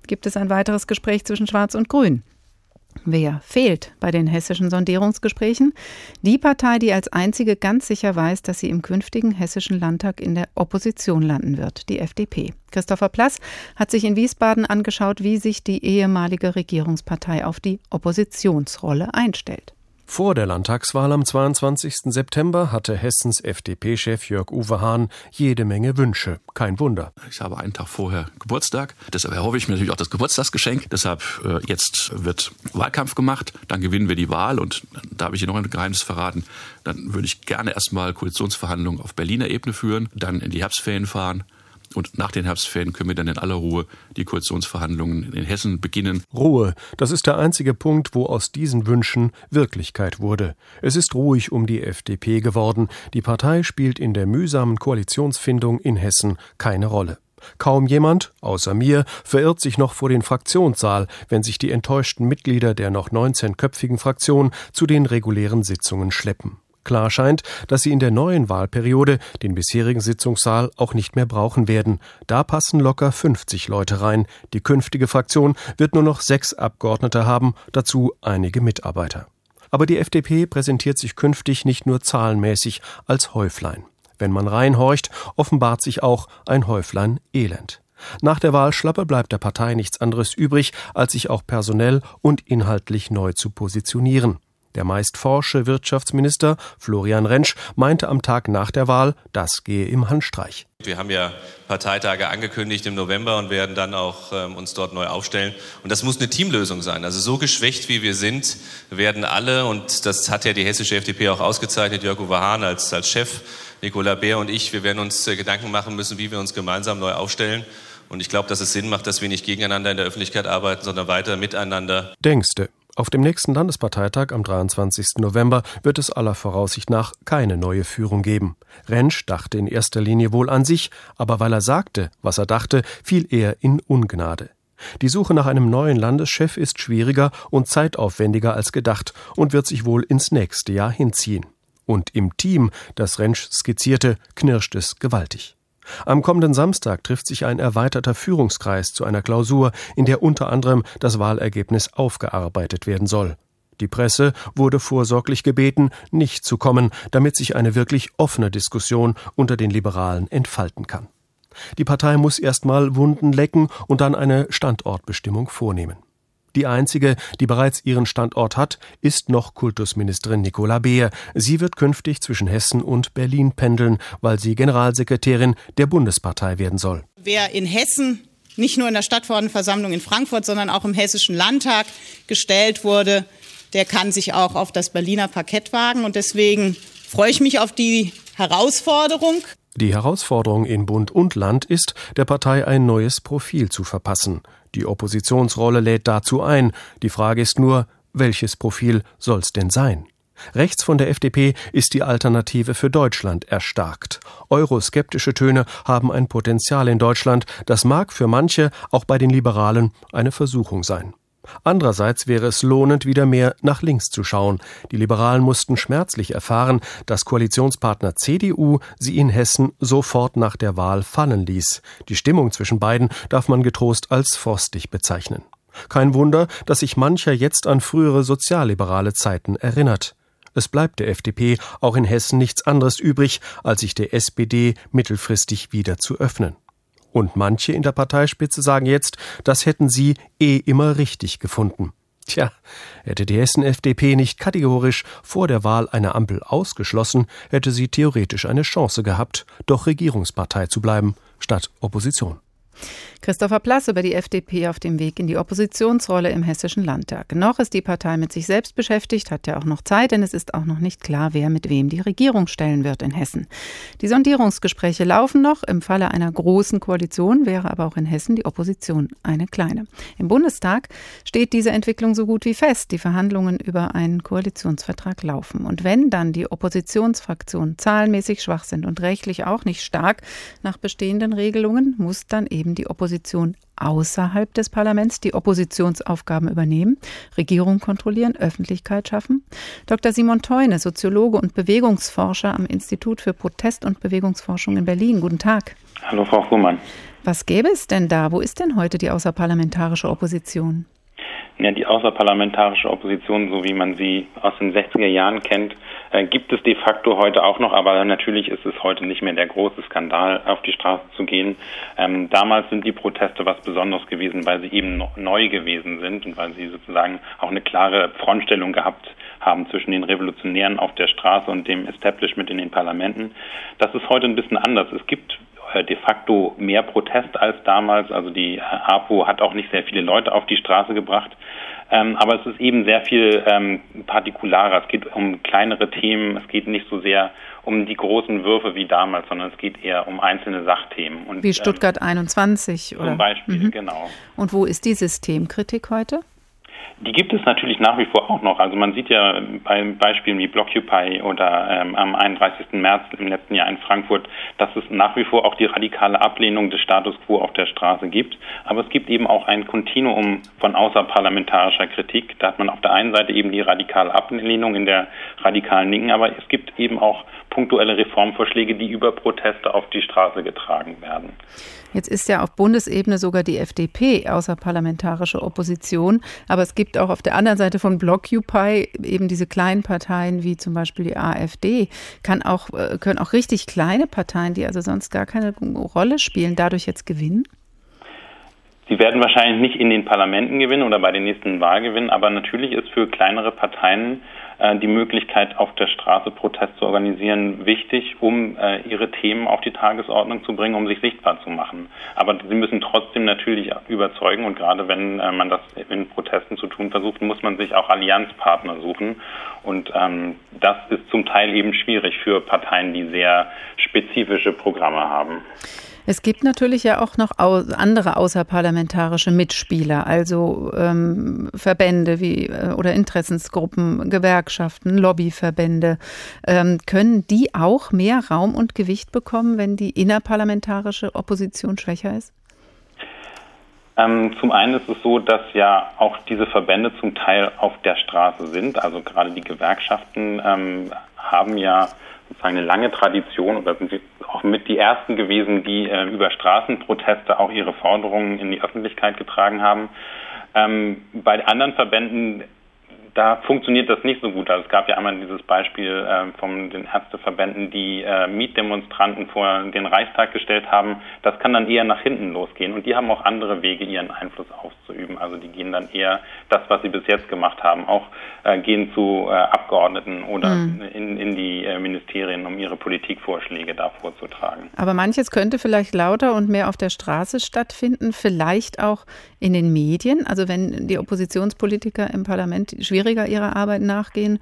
gibt es ein weiteres Gespräch zwischen Schwarz und Grün. Wer fehlt bei den hessischen Sondierungsgesprächen? Die Partei, die als einzige ganz sicher weiß, dass sie im künftigen hessischen Landtag in der Opposition landen wird, die FDP. Christopher Plass hat sich in Wiesbaden angeschaut, wie sich die ehemalige Regierungspartei auf die Oppositionsrolle einstellt.
Vor der Landtagswahl am 22. September hatte Hessens FDP-Chef Jörg Uwe Hahn jede Menge Wünsche. Kein Wunder.
Ich habe einen Tag vorher Geburtstag. Deshalb erhoffe ich mir natürlich auch das Geburtstagsgeschenk. Deshalb äh, jetzt wird Wahlkampf gemacht. Dann gewinnen wir die Wahl. Und da habe ich Ihnen noch ein Geheimnis verraten. Dann würde ich gerne erstmal Koalitionsverhandlungen auf Berliner Ebene führen, dann in die Herbstferien fahren. Und nach den Herbstferien können wir dann in aller Ruhe die Koalitionsverhandlungen in Hessen beginnen.
Ruhe, das ist der einzige Punkt, wo aus diesen Wünschen Wirklichkeit wurde. Es ist ruhig um die FDP geworden. Die Partei spielt in der mühsamen Koalitionsfindung in Hessen keine Rolle. Kaum jemand, außer mir, verirrt sich noch vor den Fraktionssaal, wenn sich die enttäuschten Mitglieder der noch 19-köpfigen Fraktion zu den regulären Sitzungen schleppen. Klar scheint, dass sie in der neuen Wahlperiode den bisherigen Sitzungssaal auch nicht mehr brauchen werden. Da passen locker 50 Leute rein. Die künftige Fraktion wird nur noch sechs Abgeordnete haben, dazu einige Mitarbeiter. Aber die FDP präsentiert sich künftig nicht nur zahlenmäßig als Häuflein. Wenn man reinhorcht, offenbart sich auch ein Häuflein Elend. Nach der Wahlschlappe bleibt der Partei nichts anderes übrig, als sich auch personell und inhaltlich neu zu positionieren. Der meist forsche Wirtschaftsminister Florian Rentsch meinte am Tag nach der Wahl, das gehe im Handstreich.
Wir haben ja Parteitage angekündigt im November und werden dann auch ähm, uns dort neu aufstellen. Und das muss eine Teamlösung sein. Also so geschwächt wie wir sind, werden alle, und das hat ja die hessische FDP auch ausgezeichnet, Jörg Uwe Hahn als, als Chef, Nicola Beer und ich, wir werden uns äh, Gedanken machen müssen, wie wir uns gemeinsam neu aufstellen. Und ich glaube, dass es Sinn macht, dass wir nicht gegeneinander in der Öffentlichkeit arbeiten, sondern weiter miteinander.
Denkste. Auf dem nächsten Landesparteitag am 23. November wird es aller Voraussicht nach keine neue Führung geben. Rentsch dachte in erster Linie wohl an sich, aber weil er sagte, was er dachte, fiel er in Ungnade. Die Suche nach einem neuen Landeschef ist schwieriger und zeitaufwendiger als gedacht und wird sich wohl ins nächste Jahr hinziehen. Und im Team, das Rentsch skizzierte, knirscht es gewaltig. Am kommenden Samstag trifft sich ein erweiterter Führungskreis zu einer Klausur, in der unter anderem das Wahlergebnis aufgearbeitet werden soll. Die Presse wurde vorsorglich gebeten, nicht zu kommen, damit sich eine wirklich offene Diskussion unter den Liberalen entfalten kann. Die Partei muss erstmal Wunden lecken und dann eine Standortbestimmung vornehmen. Die einzige, die bereits ihren Standort hat, ist noch Kultusministerin Nicola Beer. Sie wird künftig zwischen Hessen und Berlin pendeln, weil sie Generalsekretärin der Bundespartei werden soll.
Wer in Hessen nicht nur in der Stadtverordnetenversammlung in Frankfurt, sondern auch im Hessischen Landtag gestellt wurde, der kann sich auch auf das Berliner Parkett wagen. Und deswegen freue ich mich auf die Herausforderung.
Die Herausforderung in Bund und Land ist, der Partei ein neues Profil zu verpassen. Die Oppositionsrolle lädt dazu ein. Die Frage ist nur, welches Profil soll's denn sein? Rechts von der FDP ist die Alternative für Deutschland erstarkt. Euroskeptische Töne haben ein Potenzial in Deutschland, das mag für manche, auch bei den Liberalen, eine Versuchung sein. Andererseits wäre es lohnend, wieder mehr nach links zu schauen. Die Liberalen mussten schmerzlich erfahren, dass Koalitionspartner CDU sie in Hessen sofort nach der Wahl fallen ließ. Die Stimmung zwischen beiden darf man getrost als frostig bezeichnen. Kein Wunder, dass sich mancher jetzt an frühere sozialliberale Zeiten erinnert. Es bleibt der FDP auch in Hessen nichts anderes übrig, als sich der SPD mittelfristig wieder zu öffnen. Und manche in der Parteispitze sagen jetzt, das hätten sie eh immer richtig gefunden. Tja, hätte die Hessen-FDP nicht kategorisch vor der Wahl eine Ampel ausgeschlossen, hätte sie theoretisch eine Chance gehabt, doch Regierungspartei zu bleiben, statt Opposition.
Christopher Plass über die FDP auf dem Weg in die Oppositionsrolle im Hessischen Landtag. Noch ist die Partei mit sich selbst beschäftigt, hat ja auch noch Zeit, denn es ist auch noch nicht klar, wer mit wem die Regierung stellen wird in Hessen. Die Sondierungsgespräche laufen noch. Im Falle einer großen Koalition wäre aber auch in Hessen die Opposition eine kleine. Im Bundestag steht diese Entwicklung so gut wie fest. Die Verhandlungen über einen Koalitionsvertrag laufen. Und wenn dann die Oppositionsfraktionen zahlenmäßig schwach sind und rechtlich auch nicht stark nach bestehenden Regelungen, muss dann eben die Opposition Opposition außerhalb des Parlaments die Oppositionsaufgaben übernehmen, Regierung kontrollieren, Öffentlichkeit schaffen. Dr. Simon Teune, Soziologe und Bewegungsforscher am Institut für Protest- und Bewegungsforschung in Berlin. Guten Tag.
Hallo, Frau Fuhrmann.
Was gäbe es denn da? Wo ist denn heute die außerparlamentarische Opposition?
Ja, die außerparlamentarische Opposition, so wie man sie aus den 60er Jahren kennt, äh, gibt es de facto heute auch noch, aber natürlich ist es heute nicht mehr der große Skandal, auf die Straße zu gehen. Ähm, damals sind die Proteste was Besonderes gewesen, weil sie eben neu gewesen sind und weil sie sozusagen auch eine klare Frontstellung gehabt haben zwischen den Revolutionären auf der Straße und dem Establishment in den Parlamenten. Das ist heute ein bisschen anders. Es gibt äh, de facto mehr Protest als damals. Also die APO hat auch nicht sehr viele Leute auf die Straße gebracht. Ähm, aber es ist eben sehr viel ähm, partikularer. Es geht um kleinere Themen. Es geht nicht so sehr um die großen Würfe wie damals, sondern es geht eher um einzelne Sachthemen.
Und, wie Stuttgart ähm, 21, oder?
Zum Beispiel, mhm. genau.
Und wo ist die Systemkritik heute?
Die gibt es natürlich nach wie vor auch noch. Also man sieht ja bei Beispielen wie Blockupy oder ähm, am 31. März im letzten Jahr in Frankfurt, dass es nach wie vor auch die radikale Ablehnung des Status quo auf der Straße gibt. Aber es gibt eben auch ein Kontinuum von außerparlamentarischer Kritik. Da hat man auf der einen Seite eben die radikale Ablehnung in der radikalen Linken, aber es gibt eben auch punktuelle Reformvorschläge, die über Proteste auf die Straße getragen werden.
Jetzt ist ja auf Bundesebene sogar die FDP außerparlamentarische Opposition, aber es gibt auch auf der anderen Seite von Blockupy eben diese kleinen Parteien wie zum Beispiel die AfD, kann auch, äh, können auch richtig kleine Parteien, die also sonst gar keine Rolle spielen, dadurch jetzt gewinnen?
Sie werden wahrscheinlich nicht in den Parlamenten gewinnen oder bei den nächsten Wahlen gewinnen, aber natürlich ist für kleinere Parteien die Möglichkeit, auf der Straße Protest zu organisieren, wichtig, um äh, ihre Themen auf die Tagesordnung zu bringen, um sich sichtbar zu machen. Aber sie müssen trotzdem natürlich überzeugen und gerade wenn äh, man das in Protesten zu tun versucht, muss man sich auch Allianzpartner suchen. Und ähm, das ist zum Teil eben schwierig für Parteien, die sehr spezifische Programme haben.
Es gibt natürlich ja auch noch andere außerparlamentarische Mitspieler, also ähm, Verbände wie äh, oder Interessensgruppen, Gewerkschaften, Lobbyverbände. Ähm, können die auch mehr Raum und Gewicht bekommen, wenn die innerparlamentarische Opposition schwächer ist?
Ähm, zum einen ist es so, dass ja auch diese Verbände zum Teil auf der Straße sind. Also gerade die Gewerkschaften ähm, haben ja sozusagen eine lange Tradition oder sind auch mit die ersten gewesen, die äh, über Straßenproteste auch ihre Forderungen in die Öffentlichkeit getragen haben. Ähm, bei anderen Verbänden da funktioniert das nicht so gut. Also es gab ja einmal dieses Beispiel äh, von den Ärzteverbänden, die äh, Mietdemonstranten vor den Reichstag gestellt haben. Das kann dann eher nach hinten losgehen. Und die haben auch andere Wege, ihren Einfluss auszuüben. Also die gehen dann eher das, was sie bis jetzt gemacht haben, auch äh, gehen zu äh, Abgeordneten oder mhm. in, in die äh, Ministerien, um ihre Politikvorschläge da vorzutragen.
Aber manches könnte vielleicht lauter und mehr auf der Straße stattfinden, vielleicht auch in den Medien. Also wenn die Oppositionspolitiker im Parlament schwierig schwieriger ihrer Arbeit nachgehen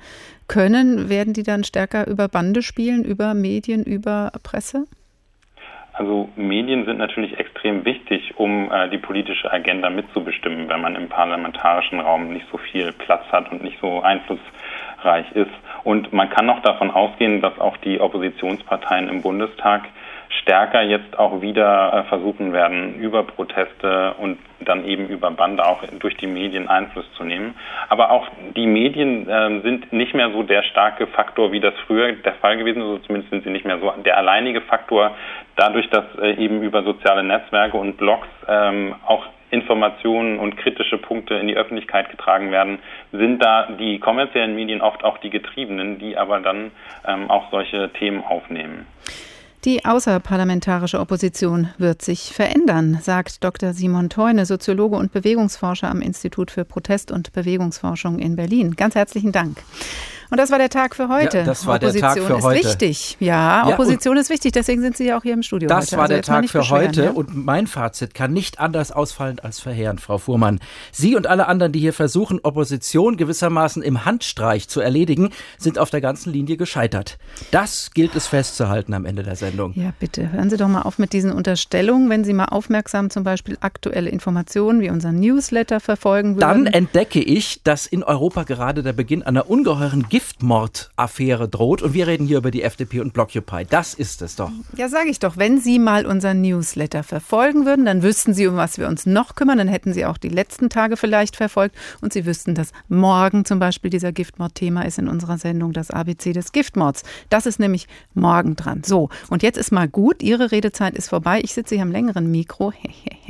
können, werden die dann stärker über Bande spielen, über Medien, über Presse?
Also Medien sind natürlich extrem wichtig, um äh, die politische Agenda mitzubestimmen, wenn man im parlamentarischen Raum nicht so viel Platz hat und nicht so einflussreich ist. Und man kann auch davon ausgehen, dass auch die Oppositionsparteien im Bundestag stärker jetzt auch wieder äh, versuchen werden, über Proteste und dann eben über Bande auch durch die Medien Einfluss zu nehmen. Aber auch die Medien äh, sind nicht mehr so der starke Faktor, wie das früher der Fall gewesen ist. Also zumindest sind sie nicht mehr so der alleinige Faktor. Dadurch, dass äh, eben über soziale Netzwerke und Blogs ähm, auch Informationen und kritische Punkte in die Öffentlichkeit getragen werden, sind da die kommerziellen Medien oft auch die Getriebenen, die aber dann ähm, auch solche Themen aufnehmen.
Die außerparlamentarische Opposition wird sich verändern, sagt Dr. Simon Teune, Soziologe und Bewegungsforscher am Institut für Protest- und Bewegungsforschung in Berlin. Ganz herzlichen Dank. Und das war der Tag für heute. Ja,
das war Opposition der Tag für
ist
heute.
wichtig. Ja, ja Opposition ist wichtig. Deswegen sind Sie ja auch hier im Studio.
Das
heute.
war also der Tag für heute.
Ja?
Und mein Fazit kann nicht anders ausfallen als verheerend, Frau Fuhrmann. Sie und alle anderen, die hier versuchen, Opposition gewissermaßen im Handstreich zu erledigen, sind auf der ganzen Linie gescheitert. Das gilt es festzuhalten am Ende der Sendung.
Ja, bitte. Hören Sie doch mal auf mit diesen Unterstellungen. Wenn Sie mal aufmerksam zum Beispiel aktuelle Informationen wie unseren Newsletter verfolgen würden.
Dann entdecke ich, dass in Europa gerade der Beginn einer ungeheuren Giftmord Affäre droht. Und wir reden hier über die FDP und Blockupy. Das ist es doch.
Ja, sage ich doch. Wenn Sie mal unseren Newsletter verfolgen würden, dann wüssten Sie, um was wir uns noch kümmern. Dann hätten Sie auch die letzten Tage vielleicht verfolgt. Und Sie wüssten, dass morgen zum Beispiel dieser Giftmord-Thema ist in unserer Sendung das ABC des Giftmords. Das ist nämlich morgen dran. So, und jetzt ist mal gut. Ihre Redezeit ist vorbei. Ich sitze hier am längeren Mikro.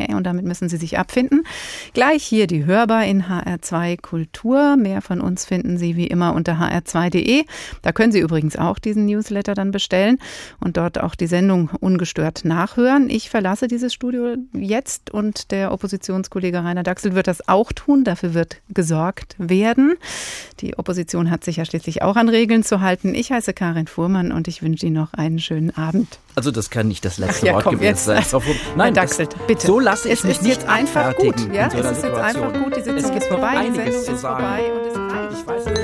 Und damit müssen Sie sich abfinden. Gleich hier die Hörbar in HR2 Kultur. Mehr von uns finden Sie wie immer unter hr2.de. Da können Sie übrigens auch diesen Newsletter dann bestellen und dort auch die Sendung ungestört nachhören. Ich verlasse dieses Studio jetzt und der Oppositionskollege Rainer Dachsel wird das auch tun. Dafür wird gesorgt werden. Die Opposition hat sich ja schließlich auch an Regeln zu halten. Ich heiße Karin Fuhrmann und ich wünsche Ihnen noch einen schönen Abend.
Also das kann nicht das letzte
ja,
Wort
komm,
gewesen
jetzt.
sein.
Also,
Nein,
Dachselt, bitte.
So lasse ich
es
mich
ist
nicht
jetzt einfach gut. Ja,
so
es ist jetzt einfach gut. Die Sitzung
es
ist vorbei, die Sendung ist vorbei und es